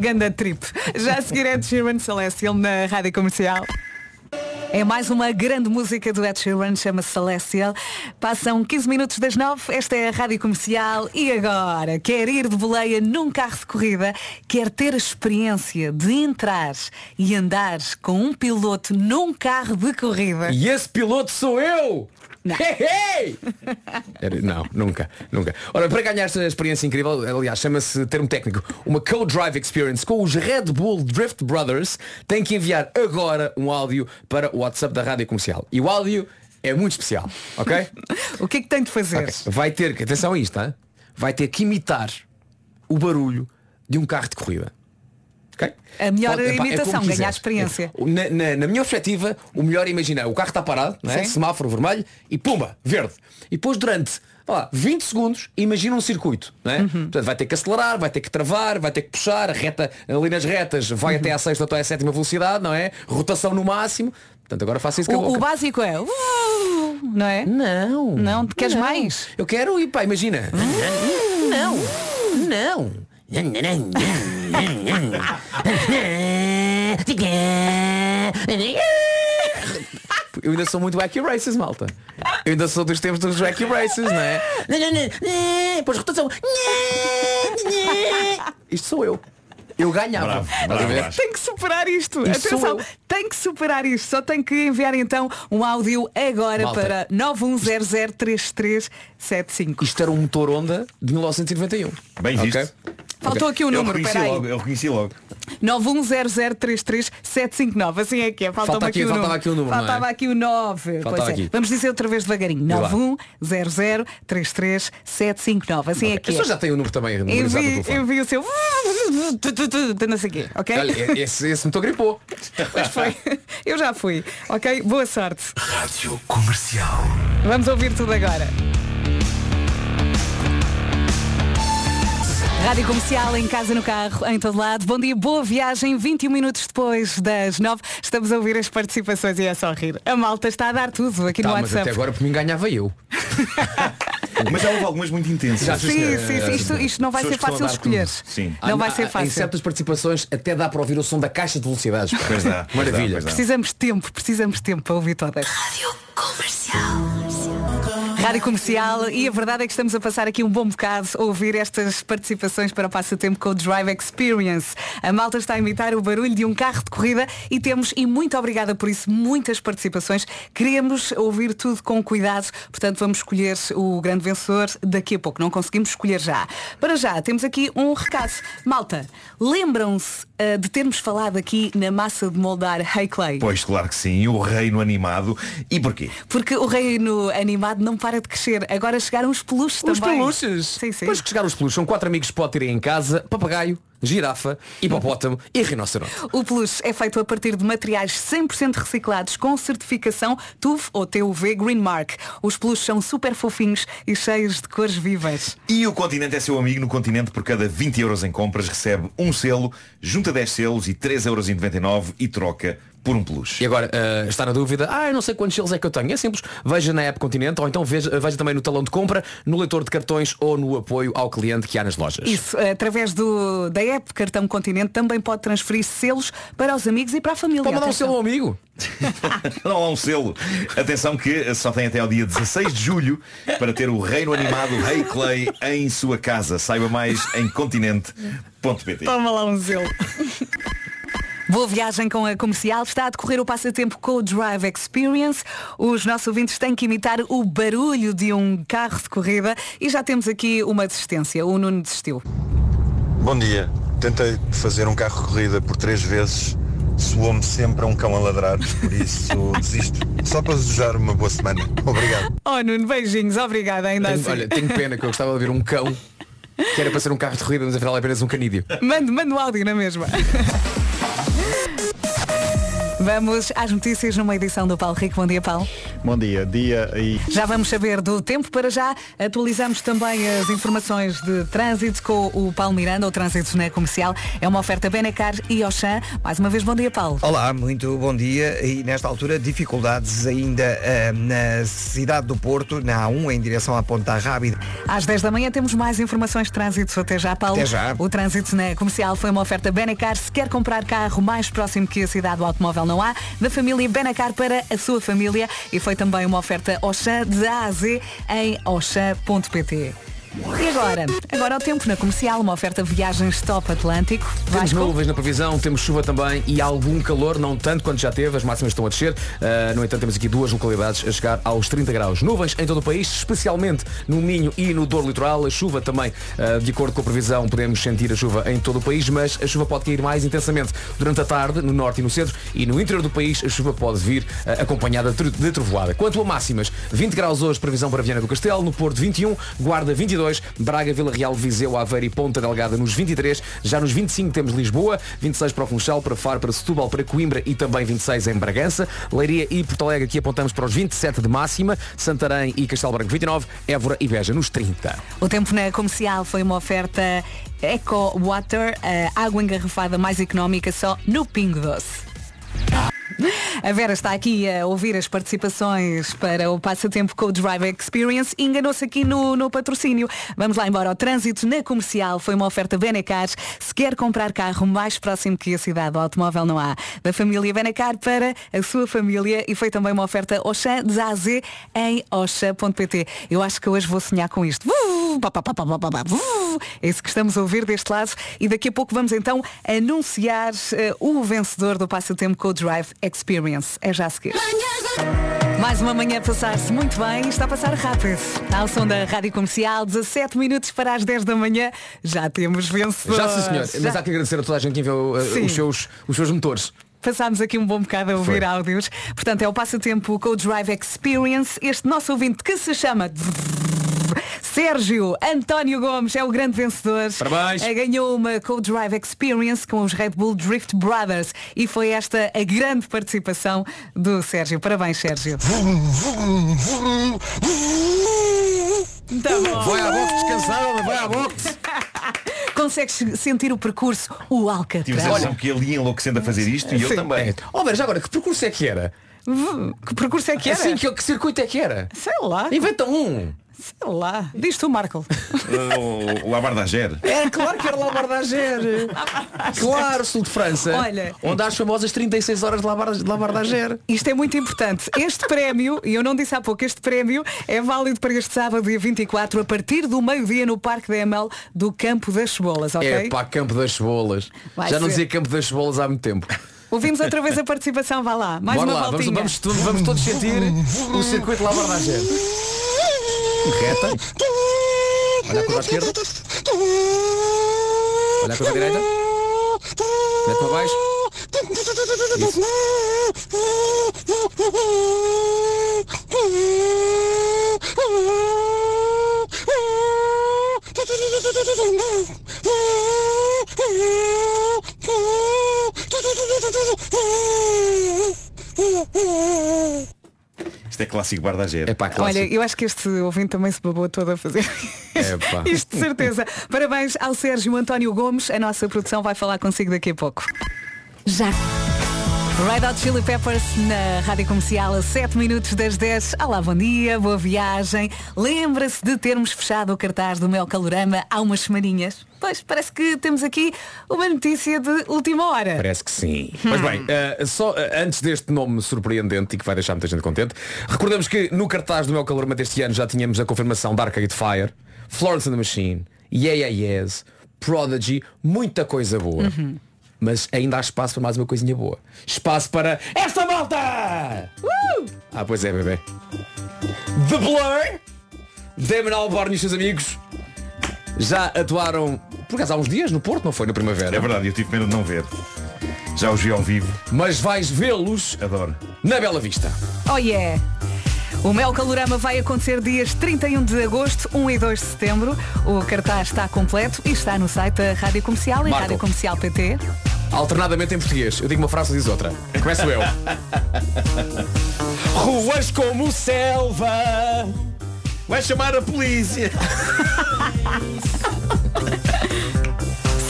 Ganda trip. Já a seguir Ed Sheeran Celestial na Rádio Comercial. É mais uma grande música do Ed Sheeran, chama-se Celestial. Passam 15 minutos das 9, esta é a Rádio Comercial e agora quer ir de boleia num carro de corrida, quer ter a experiência de entrar e andar com um piloto num carro de corrida. E esse piloto sou eu! Hey, hey! Era- Não, nunca, nunca. Ora, para ganhar esta experiência incrível, aliás, chama-se termo técnico, uma Co-Drive Experience com os Red Bull Drift Brothers, tem que enviar agora um áudio para o WhatsApp da Rádio Comercial. E o áudio é muito especial, ok? O que é que tem de fazer? Ok. Vai ter que, atenção a isto, hein? vai ter que imitar o barulho de um carro de corrida. A melhor Pode- é imitação, ganhar quiseres. experiência. Na, na- na minha perspectiva, o melhor é imaginar, o carro está parado, não é? Semáforo vermelho e pumba, verde. E depois durante lá, 20 segundos imagina um circuito. Não é? Uhum. Portanto, vai ter que acelerar, vai ter que travar, vai ter que puxar, reta ali nas retas vai Uhum. até à sexta ou até à sétima velocidade, não é? Rotação no máximo. Portanto, agora faça isso com O, o básico é. "Uh", não é? Não. Não, queres Não. mais? Eu quero ir, pá, imagina. Não. Não. Eu ainda sou muito wacky races, malta. Eu ainda sou dos tempos dos wacky races, não é? Depois rotação. Isto sou eu. Eu ganhava. Bravo, bravo. Tem que superar isto. Sou Atenção, tem que superar isto. Só tem que enviar então um áudio agora Malta. para 910033375. Isto era um motor Honda de 1991. Bem visto. Faltou aqui um Eu número, peraí. logo, eu reconheci logo. 910033759. Assim é que é. Falta Falta aqui, aqui- o faltava número. aqui o número, é? Faltava aqui o 9. Faltava Pois é. aqui. Vamos dizer outra vez devagarinho. Vai lá. 910033759. Assim é A que é. pessoa já tem o número também memorizado no Envie, telefone. envie o seu. Não sei o quê, ok? Olha, esse, esse motor gripou. Pois foi. Eu já fui. Ok? Boa sorte. Rádio Comercial. Vamos ouvir tudo agora. Rádio Comercial, em casa, no carro, em todo lado. Bom dia, boa viagem. 21 minutos depois das 9, estamos a ouvir as participações e é só rir. A malta está a dar tudo aqui Tá, no mas WhatsApp. até agora por mim ganhava eu. Mas já houve algumas muito intensas. Já, Sim, sim, sim. Isto, isto não vai ser fácil escolher. Sim. Não vai Há- ser há- Em fácil. certas participações até dá para ouvir o som da caixa de velocidades. Pois dá, pois dá, Maravilha. pois dá. Precisamos de tempo, precisamos de tempo para ouvir todas. Rádio Comercial. Rádio Comercial e a verdade é que estamos a passar aqui um bom bocado a ouvir estas participações para o passatempo com o Drive Experience. A malta está a imitar o barulho de um carro de corrida e temos, e muito obrigada por isso, muitas participações. Queremos ouvir tudo com cuidado, portanto vamos escolher o grande vencedor daqui a pouco. Não conseguimos escolher já. Para já, temos aqui um recado. Malta, lembram-se uh, de termos falado aqui na massa de moldar Hey Clay? Pois claro que sim, o reino animado. E porquê? Porque o reino animado não para de crescer. Agora chegaram os peluches Os também. peluches. Sim, sim. Depois que chegar os peluches, são quatro amigos que pode ter aí em casa, papagaio, girafa, hipopótamo e rinoceronte. O peluche é feito a partir de materiais 100% reciclados com certificação TUV ou TUV Green Mark. Os peluches são super fofinhos e cheios de cores vivas. E o Continente é seu amigo no Continente por cada 20 euros em compras recebe um selo, junta 10 selos e 3,99€ e troca por um peluche. E agora, eh, está na dúvida, ah, eu não sei quantos selos é que eu tenho. É simples, veja na app Continente ou então veja, veja também no talão de compra, no leitor de cartões ou no apoio ao cliente que há nas lojas. Isso, através do, da app Cartão Continente também pode transferir selos para os amigos e para a família. Pode mandar um selo ao amigo. Não há um selo. Atenção que só tem até ao dia 16 de julho para ter o reino animado Hey Clay em sua casa. Saiba mais em continente.pt. Toma lá um selo. Boa viagem com a comercial. Está a decorrer o passatempo com o Drive Experience. Os nossos ouvintes têm que imitar o barulho de um carro de corrida e já temos aqui uma desistência. O Nuno desistiu. Bom dia. Tentei fazer um carro de corrida por três vezes. Soou-me sempre a um cão a ladrar, por isso desisto. Só para desejar uma boa semana. Obrigado. Oh Nuno, beijinhos. Obrigada ainda Tenho- assim. olha, tenho pena que eu gostava de ver um cão que era para ser um carro de corrida, mas afinal é apenas um canídeo. Mande, mande o áudio na mesma. Vamos às notícias numa edição do Paulo Rico. Bom dia, Paulo. Bom dia, dia e Já vamos saber do tempo para já. Atualizamos também as informações de trânsito com o Paulo Miranda, o trânsito na comercial. É uma oferta Benecar e Oxã. Mais uma vez, bom dia, Paulo. Olá, muito bom dia. E nesta altura, dificuldades ainda ah, na cidade do Porto, na A1, em direção à Ponta Rábida. Às 10 da manhã temos mais informações de trânsito. Até já, Paulo. Até já. O trânsito na comercial foi uma oferta Benecar. Se quer comprar carro mais próximo que a cidade do automóvel não há, da família Benacar para a sua família. E foi também uma oferta Oxã de A a Z em oxã.pt. E agora? Agora o tempo na comercial, uma oferta viagens top Atlântico. Temos Vasco? nuvens na previsão, temos chuva também e algum calor, não tanto quanto já teve, as máximas estão a descer. Uh, no entanto, temos aqui duas localidades a chegar aos 30 graus. Nuvens em todo o país, especialmente no Minho e no Douro Litoral. A chuva também, uh, de acordo com a previsão, podemos sentir a chuva em todo o país, mas a chuva pode cair mais intensamente durante a tarde, no norte e no centro, e no interior do país a chuva pode vir uh, acompanhada de de trovoada. Quanto a máximas, 20 graus hoje, previsão para Viana do Castelo, no Porto 21, Guarda 22, Braga, Vila Real, Viseu, Aveiro e Ponta Delgada nos 23, já nos 25 temos Lisboa, 26 para o Funchal, para Faro, para Setúbal, para Coimbra e também 26 em Bragança, Leiria e Porto Alegre aqui apontamos para os 27 de máxima, Santarém e Castelo Branco 29, Évora e Beja nos 30. O tempo na comercial foi uma oferta Eco Water, água engarrafada mais económica só no Pingo Doce. A Vera está aqui a ouvir as participações para o passatempo com o Drive Experience enganou-se aqui no, no patrocínio. Vamos lá embora. O trânsito na comercial foi uma oferta Benecar. Se quer comprar carro mais próximo que a cidade, o automóvel não há. Da família Benecar para a sua família e foi também uma oferta Oxã de A a Z em oxa.pt. Eu acho que hoje vou sonhar com isto. É isso que estamos a ouvir deste lado e daqui a pouco vamos então anunciar eh, o vencedor do passatempo com o Drive Experience. É já a seguir. Mais uma manhã a passar-se muito bem está a passar rápido. Ao som da Rádio Comercial, 17 minutos para as 10 da manhã, já temos vencedor. Já sim senhor, mas há que agradecer a toda a gente que enviou uh, os, seus, os seus motores. Passámos aqui um bom bocado a ouvir Foi. áudios. Portanto, é o passatempo com o Drive Experience. Este nosso ouvinte que se chama Sérgio António Gomes é o grande vencedor. Parabéns. Eh, Ganhou uma Co-Drive Experience com os Red Bull Drift Brothers e foi esta a grande participação do Sérgio. Parabéns, Sérgio. Tá bom. Vai à boxe descansar, homem, vai à boxe. Consegues sentir o percurso, o Alcatraz. Tive a sensação que ele ia enlouquecendo a fazer isto e eu Sim. também. Ó, Vera, já agora, que percurso é que era? Que percurso é que era? Assim, que, que circuito é que era? Sei lá. Inventa um. Sei lá. Diz tu, Marco. O, o Labardager. É claro que era Labardager. claro, sul de França. Olha. Onde há as famosas 36 horas de Labar- de Labardager. Isto é muito importante. Este prémio, e eu não disse há pouco, este prémio é válido para este sábado, dia 24, a partir do meio-dia no Parque da ML do Campo das Cebolas, ok? É pá, Campo das Cebolas. Vai Já não ser. dizia Campo das Cebolas há muito tempo. Ouvimos outra vez a participação, vá lá. Mais Bora uma lá, vamos, voltinha. vamos, to- vamos todos sentir o circuito Labardager. Reta. Olha a curva esquerda. Olha a curva direita. Mete para baixo. Isso. Isto é clássico Bardager. É pá, Olha, eu acho que este ouvinte também se babou todo a fazer Epá. isto de certeza. Parabéns ao Sérgio António Gomes. A nossa produção vai falar consigo daqui a pouco. Já. Red Hot Chili Peppers na Rádio Comercial a 7 minutos das 10. Olá, bom dia, boa viagem. Lembra-se de termos fechado o cartaz do meu calorama há umas semaninhas? Pois, parece que temos aqui uma notícia de última hora. Parece que sim. Mas bem, eh, só eh, antes deste nome surpreendente e que vai deixar muita gente contente, recordamos que no cartaz do meu calor deste ano já tínhamos a confirmação da Arcade Fire, Florence and the Machine, Yeah Yeah Yes, Prodigy, muita coisa boa. Mas ainda há espaço para mais uma coisinha boa. Espaço para esta malta! Uh! Ah, pois é, bebê. The Blur, Damon Albarn e os seus amigos já atuaram, por acaso há uns dias no Porto, não foi? Na primavera. É verdade, eu tive pena de não ver. Já os vi ao vivo. Mas vais vê-los Adoro. na Bela Vista. Oh yeah! O Mel Calorama vai acontecer dias 31 de agosto, 1 e 2 de setembro. O cartaz está completo e está no site da Rádio Comercial, Marco. Rádio Comercial PT. Alternadamente em português. Eu digo uma frase e diz outra. Começo eu. Ruas como selva. Vai chamar a polícia.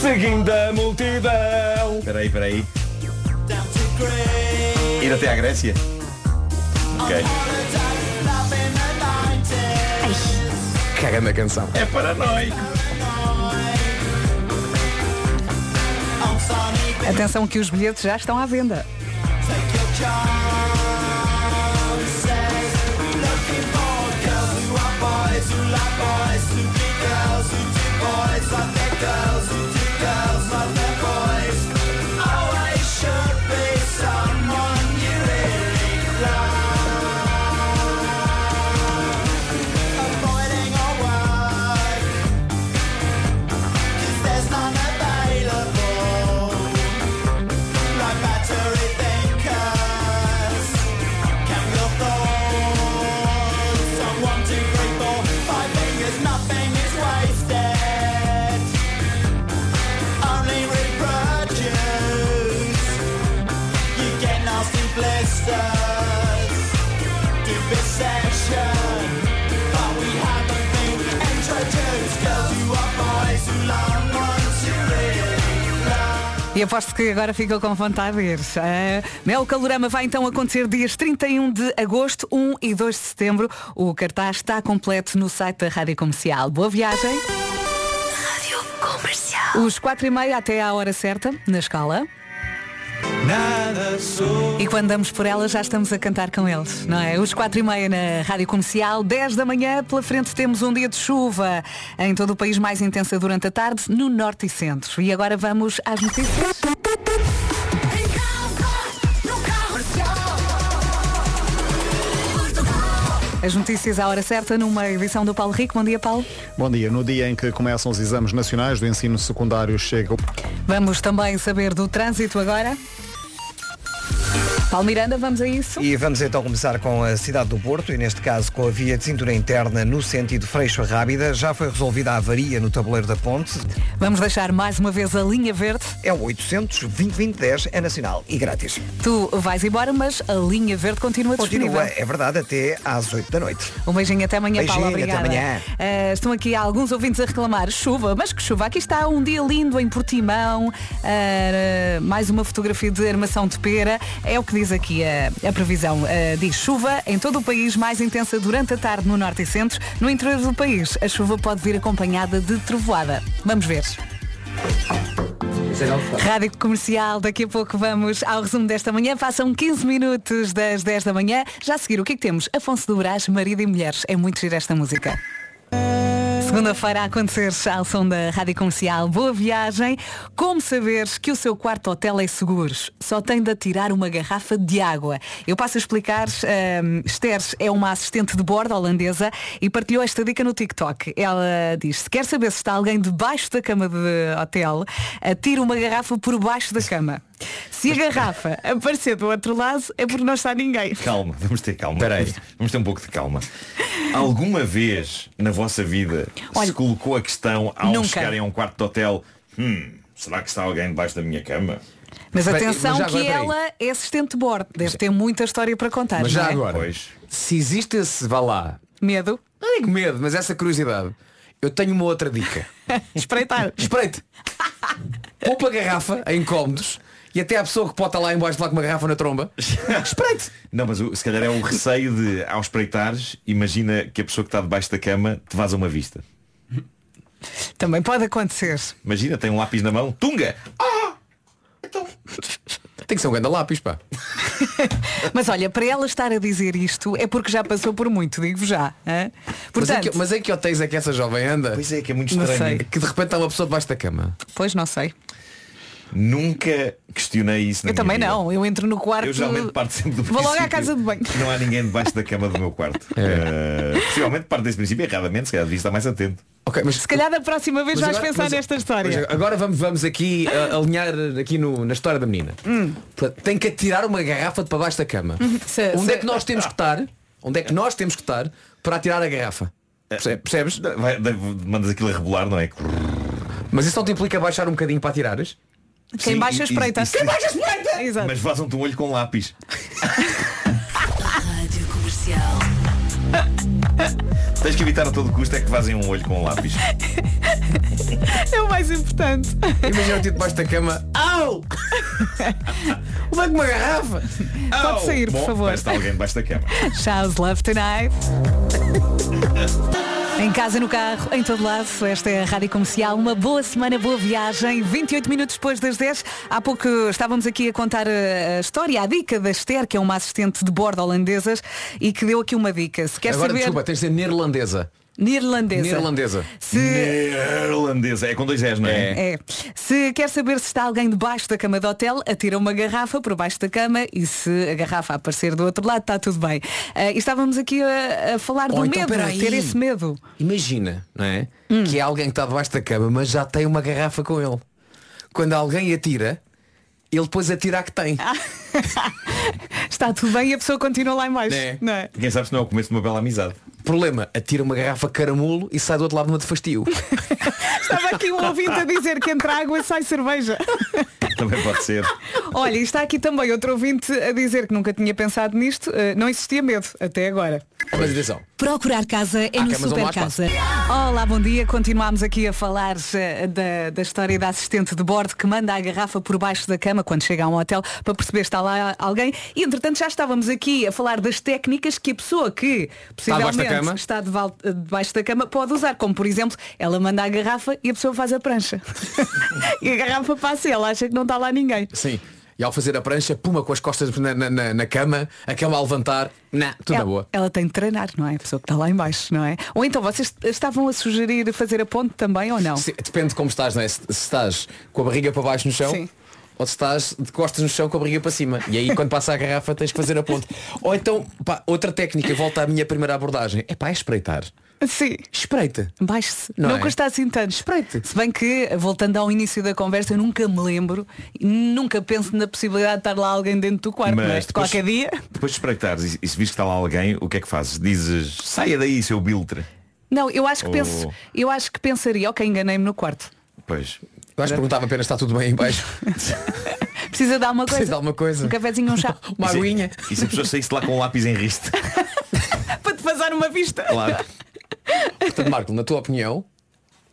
Seguindo a multidão. Espera aí, espera aí. Ir até à Grécia? Ok. Caga na canção. É paranoico. Atenção que os bilhetes já estão à venda. E aposto que agora ficou com vontade de ir. Uh, Mel Calorama vai então acontecer dias 31 de agosto, 1 e 2 de setembro. O cartaz está completo no site da Rádio Comercial. Boa viagem. Rádio Comercial. Os 4 e meia até à hora certa, na escola. E quando damos por ela já estamos a cantar com eles, não é? Os 4 e meia na Rádio Comercial, 10 da manhã, pela frente temos um dia de chuva em todo o país mais intensa durante a tarde, no norte e centro. E agora vamos às notícias. As notícias à hora certa numa edição do Paulo Rico. Bom dia, Paulo. Bom dia. No dia em que começam os exames nacionais do ensino secundário chega. Vamos também saber do trânsito agora. Paulo Miranda, vamos a isso? E vamos então começar com a cidade do Porto e neste caso com a via de cintura interna no sentido Freixo Rábida. Já foi resolvida a avaria no tabuleiro da ponte. Vamos deixar mais uma vez a linha verde. É o 800 2010 é nacional e grátis. Tu vais embora, mas a linha verde continua disponível. Continua, é verdade, até às 8 da noite. Um beijinho até amanhã, Beijinho, Paulo. até Obrigada. amanhã. Ah, estão aqui alguns ouvintes a reclamar chuva, mas que chuva. Aqui está um dia lindo em Portimão. Ah, mais uma fotografia de armação de pera. É o que diz aqui a, a previsão? Uh, diz chuva em todo o país, mais intensa durante a tarde no norte e centro. No interior do país, a chuva pode vir acompanhada de trovoada. Vamos ver. Rádio Comercial, daqui a pouco vamos ao resumo desta manhã. Passam 15 minutos das 10 da manhã. Já a seguir, o que é que temos? Afonso do Brás, marido e mulheres. É muito gira esta música. Segunda-feira a acontecer ao som da Rádio Comercial. Boa viagem. Como saberes que o seu quarto hotel é seguro? Só tem de atirar uma garrafa de água. Eu passo a explicar. Um, Esther é uma assistente de bordo holandesa e partilhou esta dica no TikTok. Ela diz, se quer saber se está alguém debaixo da cama de hotel, atire uma garrafa por baixo da cama. Se a garrafa aparecer do outro lado, é porque não está ninguém. Calma, vamos ter calma. Espera aí. Vamos, ter um pouco de calma. Alguma vez na vossa vida Olha, se colocou a questão ao nunca. chegarem a um quarto de hotel, hum, será que está alguém debaixo da minha cama? Mas atenção mas que peraí. ela é assistente de bordo. Deve ter muita história para contar. Mas já não é? agora, Pois. se existe esse, vá lá, Medo? não digo medo, mas essa curiosidade, eu tenho uma outra dica. Espreitar. Espreite. Poupa a garrafa em cômodos e até a pessoa que pode estar lá embaixo de lá com uma garrafa na tromba. Espreite. Não, mas o- se calhar é o receio de, ao espreitares, imagina que a pessoa que está debaixo da cama te vaza uma vista. Também pode acontecer. Imagina, tem um lápis na mão, tunga! Ah! Tem que ser um grande lápis, pá. Mas olha, para ela estar a dizer isto é porque já passou por muito, digo já. hã? Mas, Portanto, que, mas em que hotéis é que essa jovem anda? Pois é, que é muito estranho. Que de repente está uma pessoa debaixo da cama. pois não sei. Nunca questionei isso na Eu também vida. não. Eu entro no quarto. Eu geralmente parto sempre do Vou logo à princípio casa de banho. Não há ninguém debaixo da cama do meu quarto. Eh, possivelmente parte desse princípio erradamente, se calhar devia estar mais atento. Ok, mas Se calhar da próxima vez Mas vais agora- pensar mas- nesta mas história. agora vamos, vamos aqui uh, alinhar aqui no- na história da menina. Hum. Tem que atirar uma garrafa de para baixo da cama. Se- Onde se- é que nós temos que estar? Onde é que nós temos que estar para atirar a garrafa? Perce- Percebes? Vai- mandas aquilo a rebolar, não é? Mas isso não te implica baixar um bocadinho para atirares? Quem Sim, baixa e- espreita. e- e- Quem baixa espreita! Exato. Mas vazam-te um olho com lápis. Tens que evitar a todo custo é que vazem um olho com lápis. É o mais importante. Imagina o tipo debaixo da cama. Au! Leva uma garrafa! Pode sair, por Bom, favor. parece que está alguém debaixo da cama. Charles Love Tonight. Em casa, no carro, em todo lado, esta é a Rádio Comercial. Uma boa semana, boa viagem. 28 minutos depois das 10. Há pouco estávamos aqui a contar a, a história, a dica da Esther, que é uma assistente de bordo holandesas e que deu aqui uma dica. Se quer Agora saber. desculpa, tens de ser neerlandesa. Neerlandesa. Neerlandesa. Se... Neerlandesa. É com dois S, não é? É. Se quer saber se está alguém debaixo da cama do hotel, atira uma garrafa por baixo da cama e se a garrafa aparecer do outro lado, está tudo bem. Ah, e estávamos aqui a, a falar do então, medo, peraí. ter esse medo. Imagina, não é? Hum. Que é alguém que está debaixo da cama, mas já tem uma garrafa com ele. Quando alguém atira, ele depois atira a que tem. Está tudo bem e a pessoa continua lá em baixo. É. Não é? Quem sabe se não é o começo de uma bela amizade. Problema, atira uma garrafa caramulo e sai do outro lado numa de fastio. Estava aqui um ouvinte a dizer que entra água e sai cerveja. Também pode ser. Olha, e está aqui também outro ouvinte a dizer que nunca tinha pensado nisto. Ah, não existia medo até agora. Mas atenção. Procurar casa é Há no camas onde Super lá. Casa. Olá, bom dia. Continuamos aqui a falar eh, da, da história da assistente de bordo que manda a garrafa por baixo da cama quando chega a um hotel para perceber se está lá alguém. E entretanto já estávamos aqui a falar das técnicas que a pessoa que debaixo da possivelmente cama? está val- debaixo da cama pode usar. Como por exemplo, ela manda a garrafa e a pessoa faz a prancha. e a garrafa passa e ela acha que não está lá ninguém. Sim. E ao fazer a prancha, puma com as costas na, na, na- cama, a cama a levantar, nah, tudo na ela, boa. ela tem de treinar, não é? A pessoa que está lá em baixo, não é? Ou então vocês estavam a sugerir fazer a ponte também ou não? Sim, depende de como estás, não é? Se, se estás com a barriga para baixo no chão Sim. ou se estás de costas no chão com a barriga para cima. E aí quando passa a garrafa tens que fazer a ponte. Ou então, pá, outra técnica, volta à minha primeira abordagem. É pá, é espreitar. Sim. Espreita. Baixe-se. Não Não, é? custa assim tanto. Espreite. Se bem que, voltando ao início da conversa, eu nunca me lembro, nunca penso na possibilidade de estar lá alguém dentro do quarto, Mas não é? depois- Qualquer dia. Depois de espreitares e, e se vires que está lá alguém, o que é que fazes? Dizes, saia daí, seu biltre. Não, eu acho que Oh. penso, eu acho que pensaria, ok, enganei-me no quarto. Pois. Eu acho que perguntava apenas está tudo bem aí em baixo. Precisa dar uma Precisa coisa. de alguma coisa. Um cafezinho, um chá. Uma aguinha. E se a pessoa saísse de lá com um lápis em riste? para te fazer uma vista. Claro. Portanto, Marco, na tua opinião,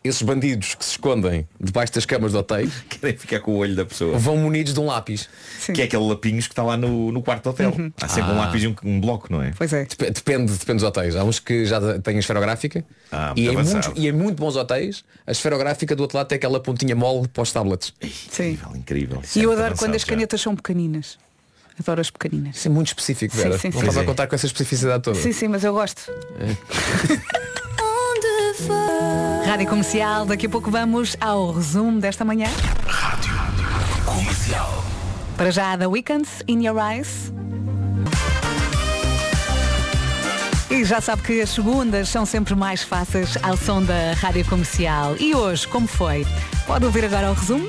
esses bandidos que se escondem debaixo das camas de hotéis Querem ficar com o olho da pessoa. vão munidos de um lápis. Que é aquele lapinhos que está lá no, no quarto do hotel. Uhum. Há sempre um Ah. lápis e um, um bloco, não é? Pois é. Dep- Depende, depende dos hotéis. Há uns que já têm a esferográfica Ah, e, em muitos, e em muito bons hotéis a esferográfica do outro lado tem aquela pontinha mole para os tablets. Sim. Incrível. E eu adoro quando as canetas são pequeninas. Adoro as pequeninas. Isso é muito específico, Sim, Vera. sim, Não sim. estás a é. contar com essa especificidade toda. Sim, sim, mas eu gosto. Rádio Comercial, daqui a pouco vamos ao resumo desta manhã. Comercial. Para já, The Weeknd, In Your Eyes. E já sabe que as segundas são sempre mais fáceis ao som da Rádio Comercial. E hoje, como foi? Pode ouvir agora o resumo?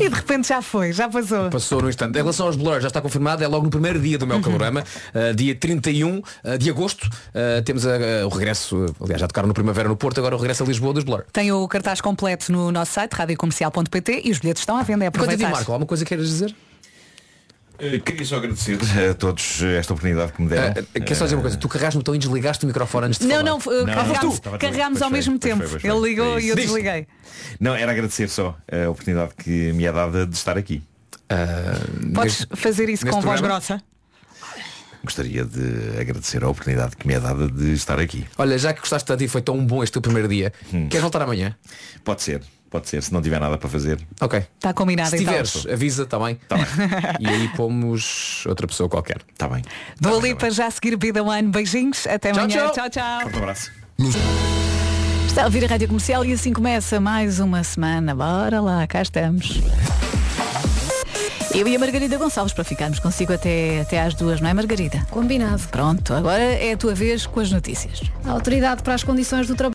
E de repente já foi, já passou. Passou no instante. Em relação aos blurs, já está confirmado, é logo no primeiro dia do meu calorama, uh, dia 31 uh, de agosto, uh, temos o regresso, aliás, já tocaram no Primavera no Porto, agora o regresso a Lisboa dos blur. Tem o cartaz completo no nosso site, radiocomercial.pt e os bilhetes estão à venda. É a ti, aproveitar. Marco, alguma coisa queiras dizer? Eh, Queria só agradecer a todos esta oportunidade que me deram. Uh, quer só dizer uma coisa, tu carregaste-me então e desligaste o microfone antes de Não, falar. não, uh, carregámos, tudo- carregámos pois ao mesmo tempo. foi, foi. Ele ligou É e eu desliguei. Não, era agradecer só a oportunidade que me é dada de estar aqui. Podes fazer isso neste com voz grossa? Gostaria de agradecer a oportunidade que me é dada de estar aqui. Olha, já que gostaste tanto e foi tão bom este teu primeiro dia, queres voltar amanhã? Pode ser, pode ser, se não tiver nada para fazer. Ok. Está combinado Se então. tiveres, avisa, está bem? Tá bem. e aí pomos outra pessoa qualquer. Está bem. Dua Lipa já a seguir Vida One. Beijinhos. Até Tchau, amanhã. tchau. tchau. tchau. Forte abraço. Está a ouvir a Rádio Comercial e assim começa mais uma semana. Bora lá, cá estamos. Eu e a Margarida Gonçalves para ficarmos consigo até, até às duas, não é Margarida? Combinado. Pronto, agora é a tua vez com as notícias. A Autoridade para as Condições do Trabalho